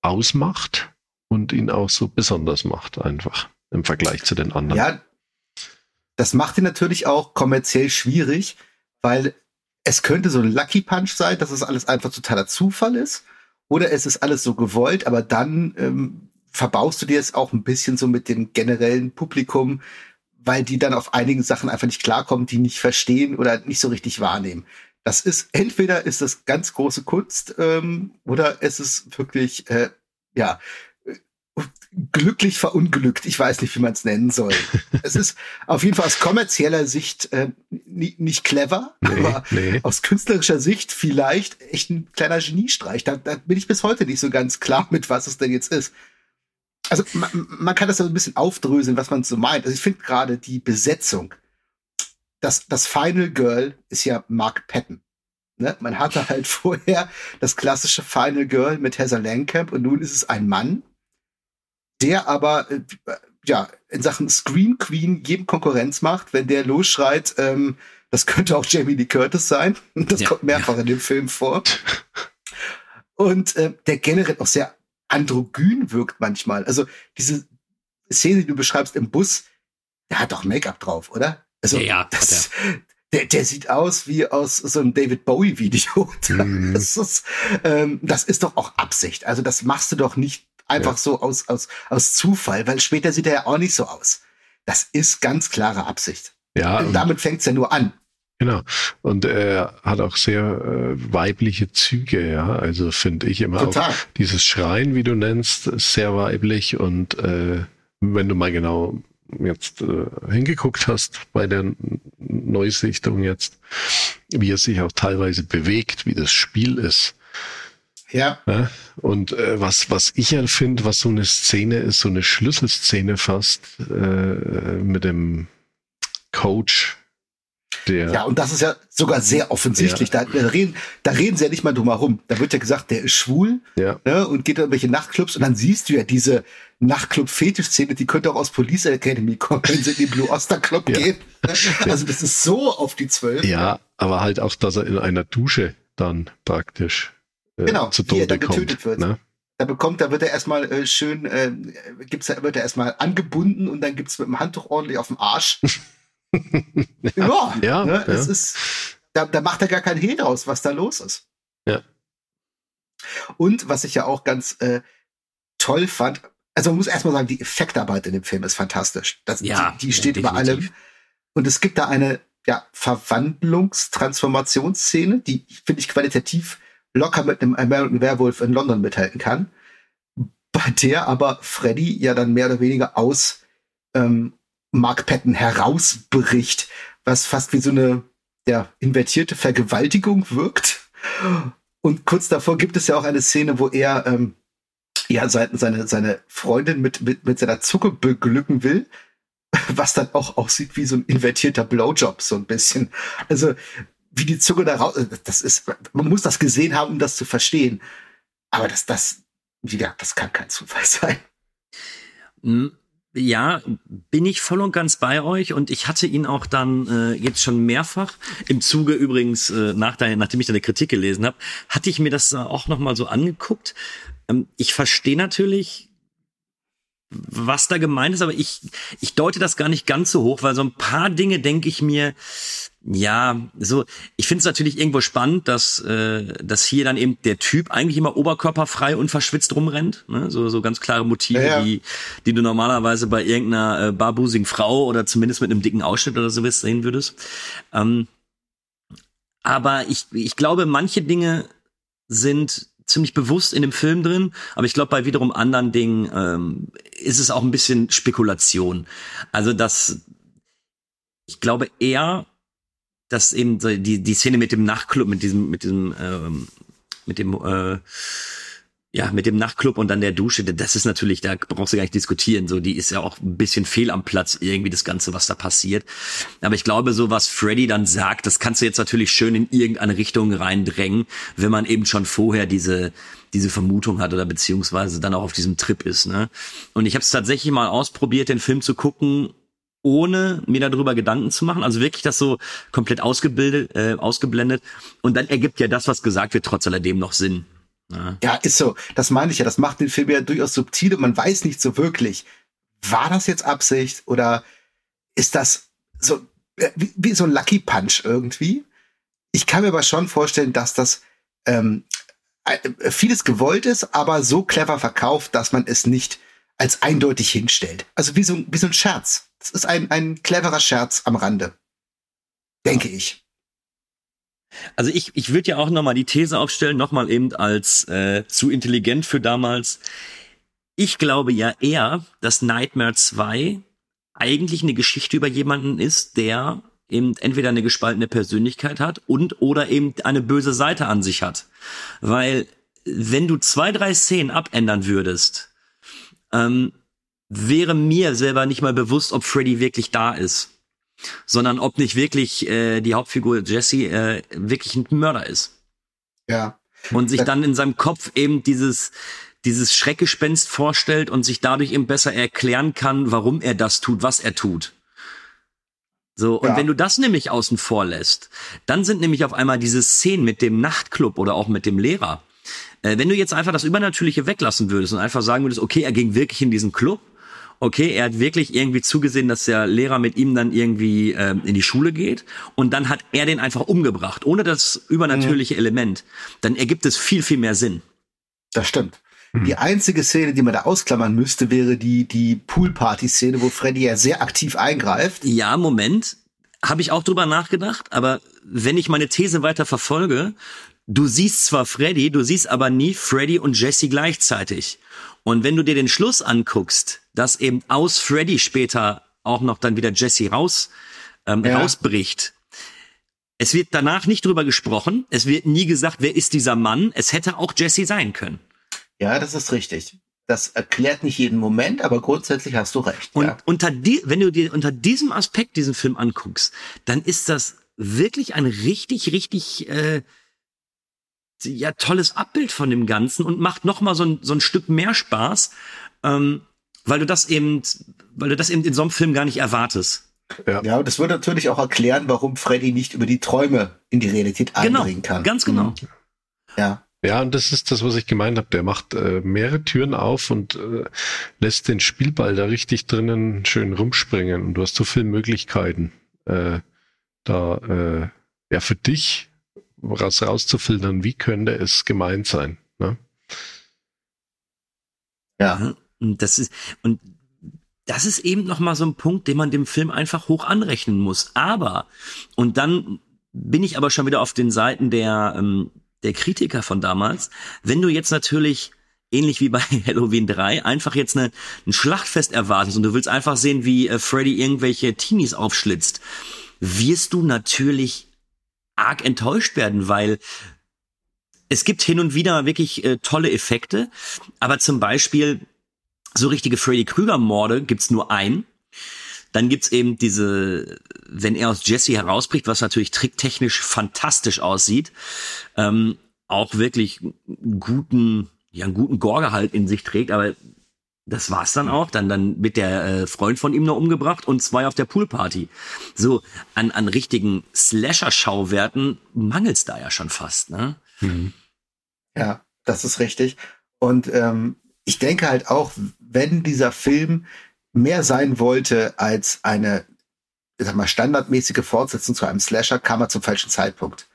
ausmacht und ihn auch so besonders macht, einfach im Vergleich zu den anderen. Ja, das macht ihn natürlich auch kommerziell schwierig, weil es könnte so ein Lucky Punch sein, dass es alles einfach totaler Zufall ist. Oder es ist alles so gewollt, aber dann ähm, verbaust du dir es auch ein bisschen so mit dem generellen Publikum, weil die dann auf einigen Sachen einfach nicht klarkommen, die nicht verstehen oder nicht so richtig wahrnehmen. Das ist entweder ist das ganz große Kunst ähm, oder es ist wirklich äh, ja glücklich verunglückt. Ich weiß nicht, wie man es nennen soll. (laughs) es ist auf jeden Fall aus kommerzieller Sicht äh, nicht, nicht clever, nee, aber nee. aus künstlerischer Sicht vielleicht echt ein kleiner Geniestreich. Da, da bin ich bis heute nicht so ganz klar mit, was es denn jetzt ist. Also man, man kann das so ein bisschen aufdröseln, was man so meint. Also ich finde gerade die Besetzung das, das Final Girl ist ja Mark Patton. Ne? Man hatte halt (laughs) vorher das klassische Final Girl mit Heather Langkamp und nun ist es ein Mann, der aber äh, ja in Sachen Scream Queen jedem Konkurrenz macht, wenn der losschreit, ähm, das könnte auch Jamie Lee Curtis sein. (laughs) Das ja, kommt mehrfach ja. in dem Film vor. (laughs) Und äh, der generell auch sehr androgyn wirkt manchmal. Also diese Szene, die du beschreibst im Bus, der hat doch Make-up drauf, oder? Also ja, ja, das, (laughs) der, der sieht aus wie aus so einem David Bowie-Video. Mhm. Das, ist, ähm, das ist doch auch Absicht. Also das machst du doch nicht einfach ja. so aus, aus, aus Zufall, weil später sieht er ja auch nicht so aus. Das ist ganz klare Absicht. Ja. Und damit fängt's ja nur an. Genau. Und er hat auch sehr äh, weibliche Züge, ja. Also finde ich immer Total. auch dieses Schreien, wie du nennst, sehr weiblich. Und äh, wenn du mal genau jetzt äh, hingeguckt hast bei der Neusichtung jetzt, wie er sich auch teilweise bewegt, wie das Spiel ist. Ja. ja und äh, was, was ich ja finde, was so eine Szene ist, so eine Schlüsselszene fast äh, mit dem Coach, der, ja, und das ist ja sogar sehr offensichtlich. Ja. Da, da, reden, da reden sie ja nicht mal drum herum. Da wird ja gesagt, der ist schwul ja. ne, und geht in irgendwelche Nachtclubs und dann siehst du ja diese Nachtclub-Fetisch-Szene, die könnte auch aus Police Academy kommen, wenn sie in den Blue Oster Club ja. gehen. (laughs) Also das ist so auf die Zwölf. Ja, aber halt auch, dass er in einer Dusche dann praktisch äh, genau, zu Tode kommt. Wird. Ne? Da bekommt, da wird er erstmal äh, schön, äh, gibt's, wird er erstmal angebunden und dann gibt's mit dem Handtuch ordentlich auf dem Arsch. (laughs) ja, ja, ne? ja. es ist da, da macht er gar keinen Hehl draus, was da los ist. Ja. Und was ich ja auch ganz äh, toll fand, also man muss erstmal sagen, die Effektarbeit in dem Film ist fantastisch. Das, Ja, die, die steht ja, über allem. Und es gibt da eine ja, Verwandlungs-Transformationsszene, die, finde ich, qualitativ locker mit einem American Werewolf in London mithalten kann. Bei der aber Freddy ja dann mehr oder weniger aus ähm, Mark Patton herausbricht, was fast wie so eine ja, invertierte Vergewaltigung wirkt. Und kurz davor gibt es ja auch eine Szene, wo er ähm, ja seine, seine, Freundin mit, mit, mit seiner Zucke beglücken will, was dann auch aussieht wie so ein invertierter Blowjob, so ein bisschen. Also, wie die Zunge da raus, das ist, man muss das gesehen haben, um das zu verstehen. Aber das, das, wie gesagt, das kann kein Zufall sein. Mm, Ja, bin ich voll und ganz bei euch und ich hatte ihn auch dann äh, jetzt schon mehrfach im Zuge übrigens äh, nach deiner, nachdem ich deine Kritik gelesen habe, hatte ich mir das äh, auch noch mal so angeguckt. Ähm, ich verstehe natürlich, was da gemeint ist, aber ich ich deute das gar nicht ganz so hoch, weil so ein paar Dinge denke ich mir, ja, so ich finde es natürlich irgendwo spannend, dass äh, dass hier dann eben der Typ eigentlich immer oberkörperfrei und verschwitzt rumrennt, ne? so so ganz klare Motive, Ja, ja. die die du normalerweise bei irgendeiner äh, barbusigen Frau oder zumindest mit einem dicken Ausschnitt oder so sehen würdest. Ähm, aber ich ich glaube, manche Dinge sind ziemlich bewusst in dem Film drin, aber ich glaube, bei wiederum anderen Dingen ähm, ist es auch ein bisschen Spekulation. Also das, ich glaube eher, dass eben die die Szene mit dem Nachtclub, mit diesem mit diesem ähm, mit dem äh, ja, mit dem Nachtclub und dann der Dusche, das ist natürlich, da brauchst du gar nicht diskutieren, so, die ist ja auch ein bisschen fehl am Platz, irgendwie das Ganze, was da passiert. Aber ich glaube, so was Freddy dann sagt, das kannst du jetzt natürlich schön in irgendeine Richtung reindrängen, wenn man eben schon vorher diese, diese Vermutung hat oder beziehungsweise dann auch auf diesem Trip ist, ne. Und ich habe es tatsächlich mal ausprobiert, den Film zu gucken, ohne mir darüber Gedanken zu machen, also wirklich das so komplett ausgebildet, äh, ausgeblendet. Und dann ergibt ja das, was gesagt wird, trotz alledem noch Sinn. Ja. Ja, ist so. Das meine ich ja. Das macht den Film ja durchaus subtil und man weiß nicht so wirklich, war das jetzt Absicht oder ist das so äh, wie, wie so ein Lucky Punch irgendwie? Ich kann mir aber schon vorstellen, dass das ähm, äh, vieles gewollt ist, aber so clever verkauft, dass man es nicht als eindeutig hinstellt. Also wie so, wie so ein Scherz. Das ist ein, ein cleverer Scherz am Rande. Denke ich. Also ich, ich würde ja auch nochmal die These aufstellen, nochmal eben als äh, zu intelligent für damals. Ich glaube ja eher, dass Nightmare 2 eigentlich eine Geschichte über jemanden ist, der eben entweder eine gespaltene Persönlichkeit hat und oder eben eine böse Seite an sich hat. Weil wenn du zwei, drei Szenen abändern würdest, ähm, wäre mir selber nicht mal bewusst, ob Freddy wirklich da ist sondern ob nicht wirklich äh, die Hauptfigur Jesse äh, wirklich ein Mörder ist Ja. und sich Das- dann in seinem Kopf eben dieses dieses Schreckgespenst vorstellt und sich dadurch eben besser erklären kann, warum er das tut, was er tut. So, und Ja. wenn du das nämlich außen vor lässt, dann sind nämlich auf einmal diese Szenen mit dem Nachtclub oder auch mit dem Lehrer. Äh, wenn du jetzt einfach das Übernatürliche weglassen würdest und einfach sagen würdest, okay, er ging wirklich in diesen Club, okay, er hat wirklich irgendwie zugesehen, dass der Lehrer mit ihm dann irgendwie ähm, in die Schule geht und dann hat er den einfach umgebracht, ohne das übernatürliche Element, dann ergibt es viel, viel mehr Sinn. Das stimmt. Hm. Die einzige Szene, die man da ausklammern müsste, wäre die, die Poolparty-Szene, wo Freddy ja sehr aktiv eingreift. Ja, Moment, habe ich auch drüber nachgedacht, aber wenn ich meine These weiter verfolge, du siehst zwar Freddy, du siehst aber nie Freddy und Jesse gleichzeitig. Und wenn du dir den Schluss anguckst, dass eben aus Freddy später auch noch dann wieder Jesse raus ähm, Ja. rausbricht. Es wird danach nicht drüber gesprochen. Es wird nie gesagt, wer ist dieser Mann. Es hätte auch Jesse sein können. Ja, das ist richtig. Das erklärt nicht jeden Moment, aber grundsätzlich hast du recht. Und ja. unter die, wenn du dir unter diesem Aspekt diesen Film anguckst, dann ist das wirklich ein richtig, richtig äh, ja tolles Abbild von dem Ganzen und macht noch mal so ein, so ein Stück mehr Spaß, ähm, weil du das eben, weil du das eben in so einem Film gar nicht erwartest. ja, und das würde natürlich auch erklären, warum Freddy nicht über die Träume in die Realität Genau, eindringen kann. ganz genau. Mhm. Ja. Ja, und das ist das, was ich gemeint habe. Der macht äh, mehrere Türen auf und äh, lässt den Spielball da richtig drinnen schön rumspringen. Und du hast so viele Möglichkeiten, äh, da äh, ja für dich raus, rauszufiltern, wie könnte es gemeint sein. Ne? Ja. Und das ist, und das ist eben noch mal so ein Punkt, den man dem Film einfach hoch anrechnen muss. Aber, und dann bin ich aber schon wieder auf den Seiten der, ähm, der Kritiker von damals. Wenn du jetzt natürlich ähnlich wie bei (laughs) Halloween 3, einfach jetzt eine, ein Schlachtfest erwartest und du willst einfach sehen, wie äh, Freddy irgendwelche Teenies aufschlitzt, wirst du natürlich arg enttäuscht werden, weil es gibt hin und wieder wirklich äh, tolle Effekte, aber zum Beispiel so richtige Freddy Krüger-Morde gibt's nur einen. Dann gibt's eben diese, wenn er aus Jesse herausbricht, was natürlich tricktechnisch fantastisch aussieht, ähm, auch wirklich guten, ja, einen guten Gorgehalt in sich trägt, aber das war's dann auch. Dann, dann wird der äh, Freund von ihm noch umgebracht und zwei auf der Poolparty. So, an, an richtigen Slasher-Schauwerten mangelt's da ja schon fast, ne? Mhm. Ja, das ist richtig. Und ähm, ich denke halt auch, wenn dieser Film mehr sein wollte als eine, ich sag mal, standardmäßige Fortsetzung zu einem Slasher, kam er zum falschen Zeitpunkt.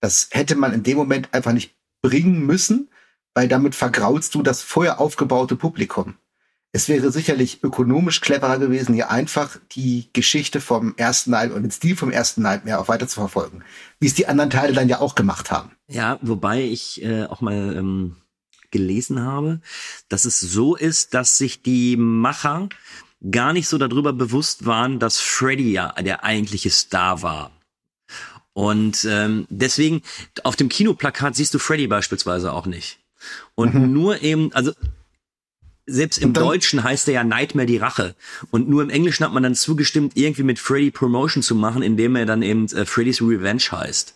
Das hätte man in dem Moment einfach nicht bringen müssen, weil damit vergraulst du das vorher aufgebaute Publikum. Es wäre sicherlich ökonomisch cleverer gewesen, hier einfach die Geschichte vom ersten Nightmare und den Stil vom ersten Nightmare auch weiter zu verfolgen. Wie es die anderen Teile dann ja auch gemacht haben. Ja, wobei ich äh, auch mal ähm, gelesen habe, dass es so ist, dass sich die Macher gar nicht so darüber bewusst waren, dass Freddy ja der eigentliche Star war. Und ähm, deswegen, auf dem Kinoplakat siehst du Freddy beispielsweise auch nicht. Und mhm. nur eben, also selbst im dann, Deutschen heißt er ja Nightmare die Rache. Und nur im Englischen hat man dann zugestimmt, irgendwie mit Freddy Promotion zu machen, indem er dann eben äh, Freddy's Revenge heißt.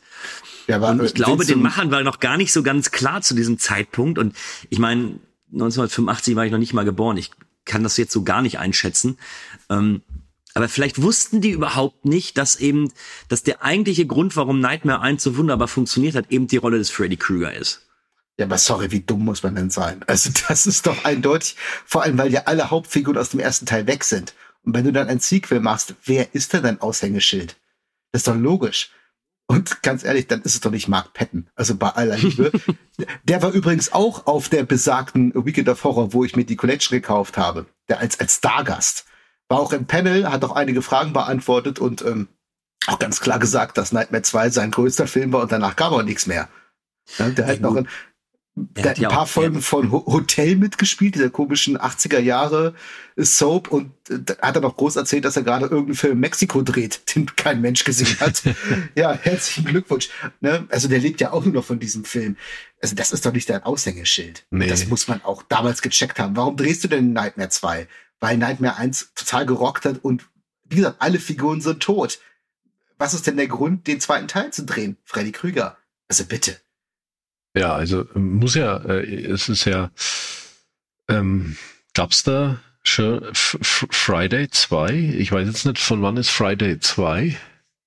Ja, aber, und ich glaube, den Machern war noch gar nicht so ganz klar zu diesem Zeitpunkt. Und ich meine, 1985 war ich noch nicht mal geboren. Ich kann das jetzt so gar nicht einschätzen. Ähm, aber vielleicht wussten die überhaupt nicht, dass eben, dass der eigentliche Grund, warum Nightmare 1 so wunderbar funktioniert hat, eben die Rolle des Freddy Krueger ist. Ja, aber sorry, wie dumm muss man denn sein? Also (laughs) das ist doch eindeutig, vor allem weil ja alle Hauptfiguren aus dem ersten Teil weg sind. Und wenn du dann ein Sequel machst, wer ist denn dein Aushängeschild? Das ist doch logisch. Und ganz ehrlich, dann ist es doch nicht Mark Patton. Also bei aller Liebe. (laughs) der war übrigens auch auf der besagten Weekend of Horror, wo ich mir die Collection gekauft habe. Der als, als Stargast. War auch im Panel, hat auch einige Fragen beantwortet und ähm, auch ganz klar gesagt, dass Nightmare 2 sein größter Film war und danach gab er nichts mehr. Ja, der hat noch ein, der hat ein paar auch, Folgen ja. von Hotel mitgespielt, dieser komischen 80er Jahre Soap und äh, hat er noch groß erzählt, dass er gerade irgendeinen Film in Mexiko dreht, (laughs) den kein Mensch gesehen hat. (laughs) ja, herzlichen Glückwunsch. Ne? Also der lebt ja auch nur noch von diesem Film. Also das ist doch nicht dein Aushängeschild. Nee. Das muss man auch damals gecheckt haben. Warum drehst du denn Nightmare 2? Weil Nightmare 1 total gerockt hat und wie gesagt, alle Figuren sind tot. Was ist denn der Grund, den zweiten Teil zu drehen? Freddy Krüger. Also bitte. Ja, also muss ja, äh, es ist ja, ähm, gab's da schon F Friday 2? Ich weiß jetzt nicht, von wann ist Friday 2?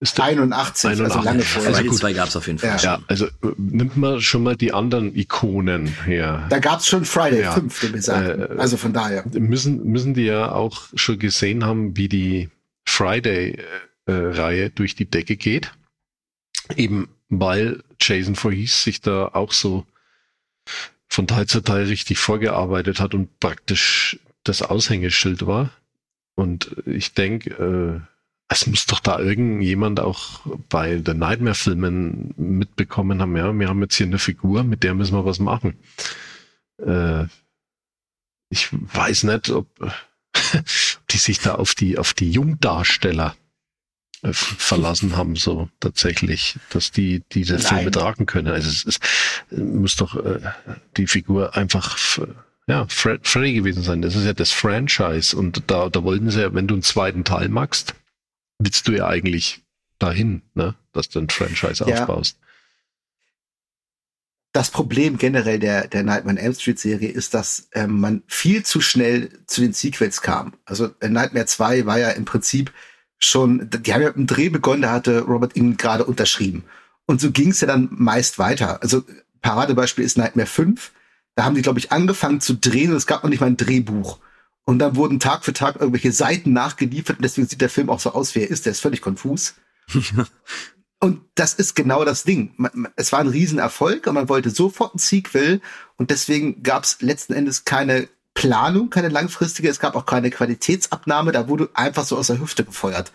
Ist 81, 81, also lange vorher. Friday 2 gab's auf jeden Fall. Ja. ja, also äh, nimmt man schon mal die anderen Ikonen her. Da gab's schon Friday ja. 5, den besagten. Äh, also von daher. Müssen, müssen die ja auch schon gesehen haben, wie die Friday-Reihe äh, durch die Decke geht. Eben weil Jason Voorhees sich da auch so von Teil zu Teil richtig vorgearbeitet hat und praktisch das Aushängeschild war. Und ich denke, äh, es muss doch da irgendjemand auch bei den Nightmare-Filmen mitbekommen haben, ja, wir haben jetzt hier eine Figur, mit der müssen wir was machen. Äh, ich weiß nicht, ob, (laughs) die sich da auf die, auf die Jungdarsteller verlassen haben, so tatsächlich, dass die diese Nein. Filme tragen können. Also es, es muss doch äh, die Figur einfach ja, Fred, Freddy gewesen sein. Das ist ja das Franchise und da, da wollten sie ja, wenn du einen zweiten Teil magst, willst du ja eigentlich dahin, ne, dass du ein Franchise ja. aufbaust. Das Problem generell der, der Nightmare on Elm Street Serie ist, dass ähm, man viel zu schnell zu den Sequels kam. Also äh, Nightmare 2 war ja im Prinzip schon, die haben ja mit dem Dreh begonnen, da hatte Robert England gerade unterschrieben. Und so ging es ja dann meist weiter. Also Paradebeispiel ist Nightmare 5. Da haben die, glaube ich, angefangen zu drehen und es gab noch nicht mal ein Drehbuch. Und dann wurden Tag für Tag irgendwelche Seiten nachgeliefert und deswegen sieht der Film auch so aus, wie er ist. Der ist völlig konfus. (laughs) Und das ist genau das Ding. Es war ein Riesenerfolg und man wollte sofort ein Sequel und deswegen gab es letzten Endes keine Planung, keine langfristige, es gab auch keine Qualitätsabnahme, da wurde einfach so aus der Hüfte gefeuert.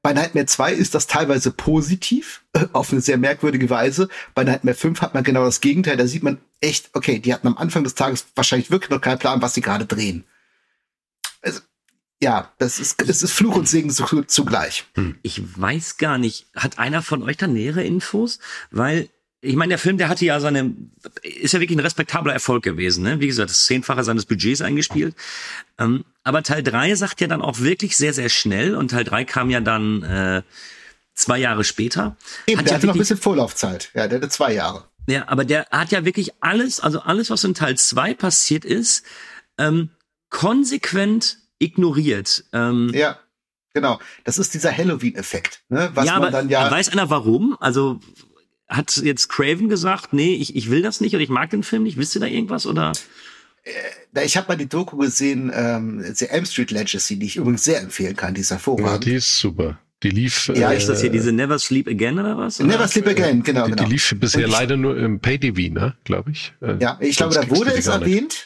Bei Nightmare 2 ist das teilweise positiv, (laughs) auf eine sehr merkwürdige Weise. Bei Nightmare 5 hat man genau das Gegenteil. Da sieht man echt, okay, die hatten am Anfang des Tages wahrscheinlich wirklich noch keinen Plan, was sie gerade drehen. Also, ja, das ist, das ist Fluch und Segen zugleich. Hm. Ich weiß gar nicht, hat einer von euch da nähere Infos? Weil, ich meine, der Film, der hatte ja seine, ist ja wirklich ein respektabler Erfolg gewesen, ne? Wie gesagt, das Zehnfache seines Budgets eingespielt. Ähm, aber Teil drei sagt ja dann auch wirklich sehr, sehr schnell und Teil drei kam ja dann äh, zwei Jahre später. Eben, hat der ja hatte noch ein bisschen Vorlaufzeit. Ja, der hatte zwei Jahre. Ja, aber der hat ja wirklich alles, also alles, was in Teil 2 passiert ist, ähm, konsequent ignoriert. Ähm, Ja, genau. Das ist dieser Halloween-Effekt, ne? was ja, man aber dann ja. weiß einer warum? Also hat jetzt Craven gesagt, nee, ich, ich will das nicht oder ich mag den Film nicht? Wisst ihr da irgendwas? Oder? Na, Ich habe mal die Doku gesehen, ähm, The Elm Street Legacy, die ich übrigens sehr empfehlen kann, die ist Ja, die ist super. Die lief. Ja, äh, Ist das hier diese Never Sleep Again oder was? Oder? Never Sleep Again, genau, die, genau. die lief bisher Und ich- leider nur im Pay-TV, ne, glaube ich. Äh, Ja, ich glaube, da wurde es erwähnt.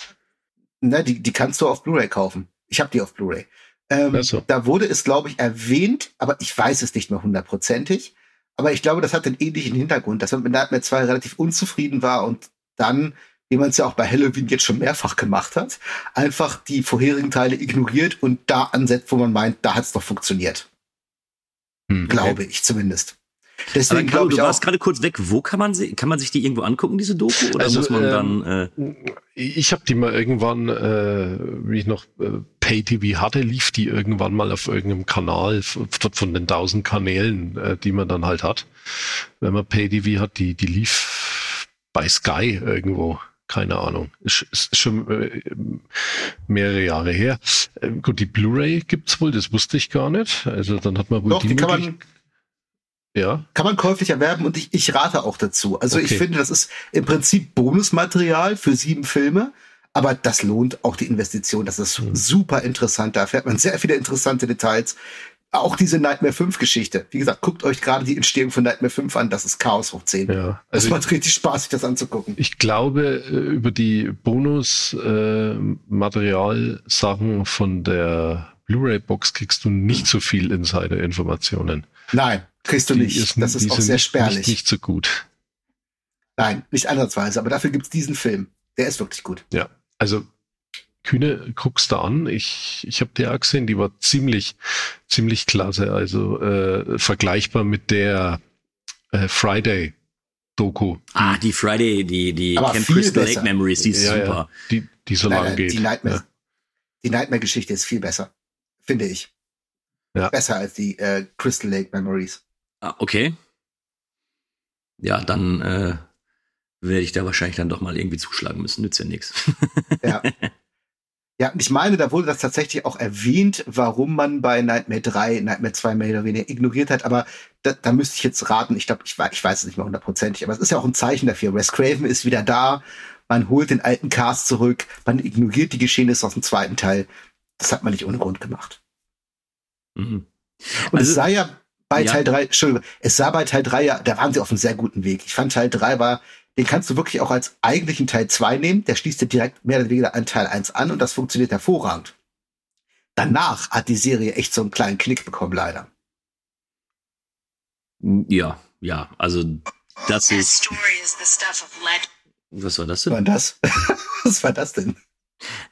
Na, die, die kannst du auf Blu-ray kaufen. Ich habe die auf Blu-ray. Ähm, so. Da wurde es, glaube ich, erwähnt, aber ich weiß es nicht mehr hundertprozentig. Aber ich glaube, das hat den ähnlichen Hintergrund, dass man mit Nightmare 2 relativ unzufrieden war und dann, wie man es ja auch bei Halloween jetzt schon mehrfach gemacht hat, einfach die vorherigen Teile ignoriert und da ansetzt, wo man meint, da hat es doch funktioniert. Hm. Glaube ich zumindest. Aber Deswegen Carlo, glaube ich du auch. warst gerade kurz weg. Wo kann man sie, kann man sich die irgendwo angucken, diese Doku? Oder Also, muss man ähm, dann, äh, Ich habe die mal irgendwann, äh, wie ich noch äh, Pay-TV hatte, lief die irgendwann mal auf irgendeinem Kanal von, von den tausend Kanälen, äh, die man dann halt hat. Wenn man Pay-TV hat, die, die lief bei Sky irgendwo. Keine Ahnung. Ist, ist schon äh, mehrere Jahre her. Äh, gut, die Blu-ray gibt's wohl, das wusste ich gar nicht. Also dann hat man wohl Doch, die kann Möglich- man, ja, kann man käuflich erwerben und ich, ich rate auch dazu. Also ich Okay. finde, das ist im Prinzip Bonusmaterial für sieben Filme, aber das lohnt auch die Investition. Das ist Mhm. super interessant. Da erfährt man sehr viele interessante Details. Auch diese Nightmare 5 Geschichte. Wie gesagt, guckt euch gerade die Entstehung von Nightmare 5 an. Das ist Chaos hoch 10. ja. Also macht richtig Spaß, sich das anzugucken. Ich glaube, äh, über die Bonus-Material-Sachen von der Blu-ray-Box kriegst du nicht so viel Insider-Informationen. Nein, kriegst du Die nicht. das die ist auch sehr nicht, spärlich. Nicht, nicht so gut. Nein, nicht ansatzweise. Aber dafür gibt's diesen Film. Der ist wirklich gut. Ja, also Kühne, guckst da an. Ich, ich habe die auch gesehen, die war ziemlich, ziemlich klasse. Also äh, vergleichbar mit der äh, Friday-Doku, ah, die Friday, die, die Aber Camp viel Crystal besser. Lake Memories, die ist Ja, ja. super. die, die so Nein, lang nein, geht. Die Nightmare, ja. die Nightmare-Geschichte ist viel besser. Finde ich. Ja. Besser als die äh, Crystal Lake Memories. Ah, okay. Ja, dann äh, werde ich da wahrscheinlich dann doch mal irgendwie zuschlagen müssen. Nützt ja nichts. (laughs) Ja. Ja, ich meine, da wurde das tatsächlich auch erwähnt, warum man bei Nightmare 3, Nightmare 2 mehr oder weniger ignoriert hat. Aber da, da müsste ich jetzt raten. Ich glaube, ich, ich weiß es nicht mehr hundertprozentig. Aber es ist ja auch ein Zeichen dafür. Wes Craven ist wieder da. Man holt den alten Cast zurück. Man ignoriert die Geschehnisse aus dem zweiten Teil. Das hat man nicht ohne Grund gemacht. Mhm. Und Also- es sah ja bei Ja. Teil 3, Entschuldigung, es sah bei Teil 3 ja, da waren sie auf einem sehr guten Weg. Ich fand Teil 3 war, den kannst du wirklich auch als eigentlichen Teil 2 nehmen. Der schließt dir direkt mehr oder weniger an Teil 1 an und das funktioniert hervorragend. Danach hat die Serie echt so einen kleinen Knick bekommen, leider. Ja, ja, also das ist. Was war das Was denn? war das? (laughs) Was war das denn?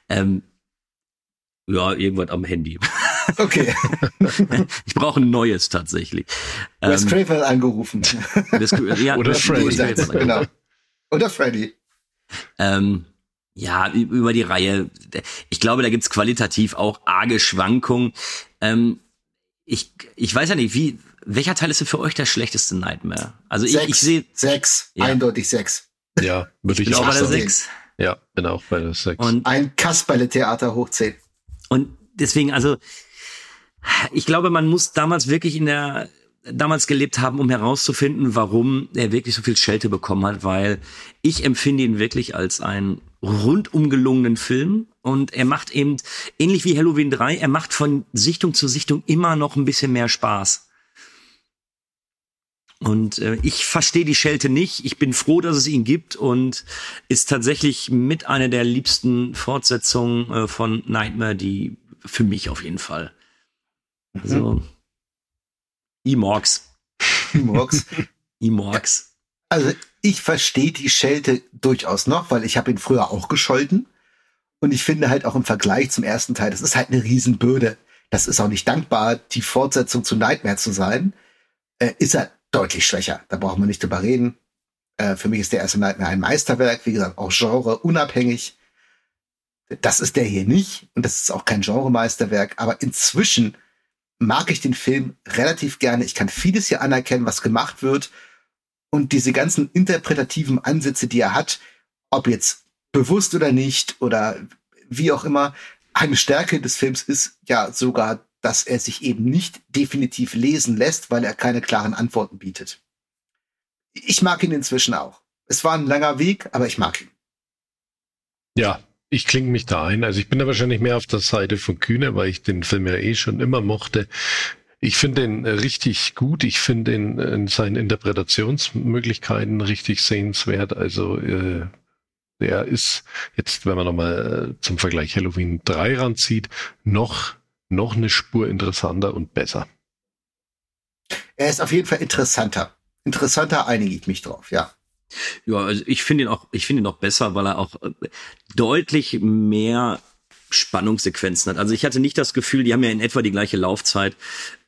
Ähm, ja, irgendwas am Handy. (laughs) Okay, Ich brauche ein neues tatsächlich. Wes Ähm, Craven angerufen. das, ja, Oder Freddy. genau. Oder Freddy. Ähm, ja, über die Reihe. Ich glaube, da gibt's qualitativ auch arge Schwankungen. Ähm, ich, ich weiß ja nicht, wie, welcher Teil ist denn für euch der schlechteste Nightmare? Also ich, Sechs. ich sehe, Sechs. Ja. Eindeutig sechs. Ja, würde ich bin auch auch bei der sagen. sechs. 6. Ja, bin auch bei der 6. Und Ein Kasperle-Theater hoch zehn. Und deswegen, also, ich glaube, man muss damals wirklich in der, damals gelebt haben, um herauszufinden, warum er wirklich so viel Schelte bekommen hat, weil ich empfinde ihn wirklich als einen rundum gelungenen Film und er macht eben, ähnlich wie Halloween 3, er macht von Sichtung zu Sichtung immer noch ein bisschen mehr Spaß. Und äh, ich verstehe die Schelte nicht. Ich bin froh, dass es ihn gibt und ist tatsächlich mit einer der liebsten Fortsetzungen äh, von Nightmare, die für mich auf jeden Fall. Also E-Morgs. Murks. E-Morgs. (laughs) Also ich verstehe die Schelte durchaus noch, weil ich habe ihn früher auch gescholten. Und ich finde halt auch im Vergleich zum ersten Teil, das ist halt eine Riesenbürde. Das ist auch nicht dankbar, die Fortsetzung zu Nightmare zu sein. Äh, ist er deutlich schwächer. Da brauchen wir nicht drüber reden. Äh, für mich ist der erste Nightmare ein Meisterwerk, wie gesagt, auch Genre unabhängig. Das ist der hier nicht und das ist auch kein Genre-Meisterwerk, aber inzwischen mag ich den Film relativ gerne. Ich kann vieles hier anerkennen, was gemacht wird und diese ganzen interpretativen Ansätze, die er hat, ob jetzt bewusst oder nicht oder wie auch immer, eine Stärke des Films ist ja sogar, dass er sich eben nicht definitiv lesen lässt, weil er keine klaren Antworten bietet. Ich mag ihn inzwischen auch. Es war ein langer Weg, aber ich mag ihn. Ja, ich klinge mich da ein. Also ich bin da wahrscheinlich mehr auf der Seite von Kühne, weil ich den Film ja eh schon immer mochte. Ich finde den äh, richtig gut. Ich finde ihn in seinen Interpretationsmöglichkeiten richtig sehenswert. Also äh, der ist jetzt, wenn man nochmal äh, zum Vergleich Halloween 3 ranzieht, noch, noch eine Spur interessanter und besser. Er ist auf jeden Fall interessanter. Interessanter einige ich mich drauf, ja. Ja, also ich finde ihn auch, ich finde ihn auch besser, weil er auch äh, deutlich mehr Spannungssequenzen hat. Also ich hatte nicht das Gefühl, die haben ja in etwa die gleiche Laufzeit.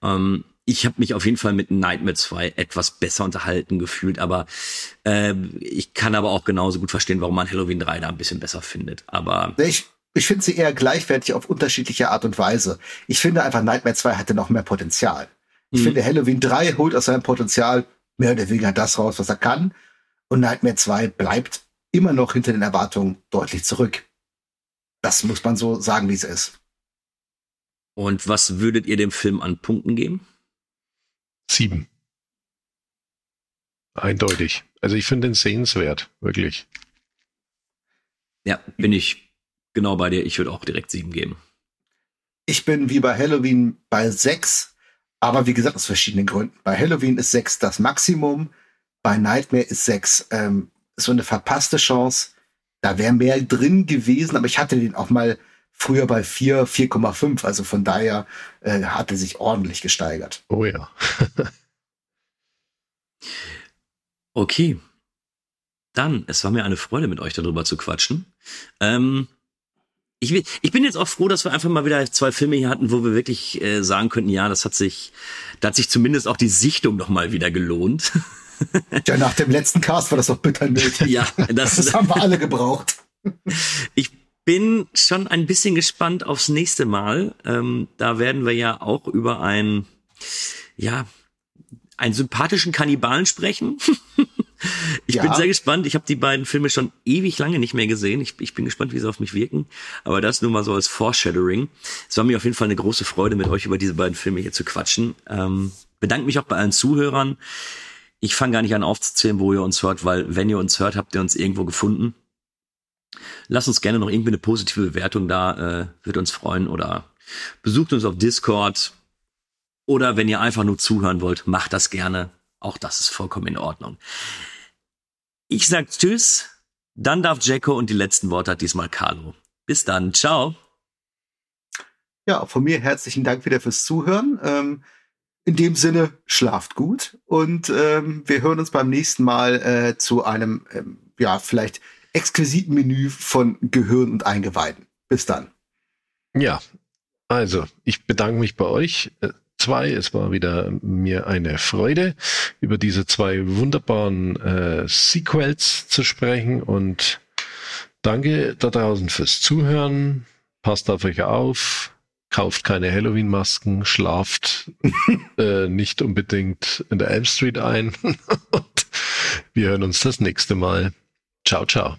Ähm, ich habe mich auf jeden Fall mit Nightmare 2 etwas besser unterhalten gefühlt, aber äh, ich kann aber auch genauso gut verstehen, warum man Halloween 3 da ein bisschen besser findet. Aber Ich, ich finde sie eher gleichwertig auf unterschiedliche Art und Weise. Ich finde einfach Nightmare 2 hatte noch mehr Potenzial. Ich Mhm. finde Halloween 3 holt aus seinem Potenzial mehr oder weniger das raus, was er kann. Und Nightmare 2 bleibt immer noch hinter den Erwartungen deutlich zurück. Das muss man so sagen, wie es ist. und was würdet ihr dem Film an Punkten geben? Sieben. Eindeutig. Also ich finde den sehenswert, wirklich. Ja, bin ich genau bei dir. Ich würde auch direkt sieben geben. Ich bin wie bei Halloween bei 6, aber wie gesagt, aus verschiedenen Gründen. Bei Halloween ist 6 das Maximum, bei Nightmare ist 6 ähm, so eine verpasste Chance. Da wäre mehr drin gewesen, aber ich hatte den auch mal früher bei 4, 4,5. Also von daher äh, hat er sich ordentlich gesteigert. Oh ja. (laughs) Okay. Dann, es war mir eine Freude, mit euch darüber zu quatschen. Ähm, ich, will- ich bin jetzt auch froh, dass wir einfach mal wieder zwei Filme hier hatten, wo wir wirklich äh, sagen könnten, ja, das hat sich, da hat sich zumindest auch die Sichtung noch mal wieder gelohnt. (laughs) Ja, nach dem letzten Cast war das doch bitter nötig. (laughs) ja, das, Das haben wir alle gebraucht. (laughs) Ich bin schon ein bisschen gespannt aufs nächste Mal. Ähm, da werden wir ja auch über einen, ja, einen sympathischen Kannibalen sprechen. Ich Ja. bin sehr gespannt. Ich habe die beiden Filme schon ewig lange nicht mehr gesehen. Ich, ich bin gespannt, wie sie auf mich wirken. Aber das nur mal so als Foreshadowing. Es war mir auf jeden Fall eine große Freude, mit euch über diese beiden Filme hier zu quatschen. Ähm, bedanke mich auch bei allen Zuhörern. Ich fange gar nicht an aufzuzählen, wo ihr uns hört, weil wenn ihr uns hört, habt ihr uns irgendwo gefunden. Lasst uns gerne noch irgendwie eine positive Bewertung da, äh, wird uns freuen. Oder besucht uns auf Discord. Oder wenn ihr einfach nur zuhören wollt, macht das gerne. Auch das ist vollkommen in Ordnung. Ich sag Tschüss. Dann darf Jacko und die letzten Worte hat diesmal Carlo. Bis dann. Ciao. Ja, von mir herzlichen Dank wieder fürs Zuhören. Ähm, in dem Sinne, schlaft gut und ähm, wir hören uns beim nächsten Mal äh, zu einem, ähm, ja, vielleicht exquisiten Menü von Gehirn und Eingeweiden. Bis dann. Ja, also ich bedanke mich bei euch äh, zwei. Es war wieder mir eine Freude, über diese zwei wunderbaren äh, Sequels zu sprechen und danke da draußen fürs Zuhören. Passt auf euch auf. Kauft keine Halloween-Masken, schlaft (laughs) äh, nicht unbedingt in der Elm Street ein. (laughs) und wir hören uns das nächste Mal. Ciao, ciao.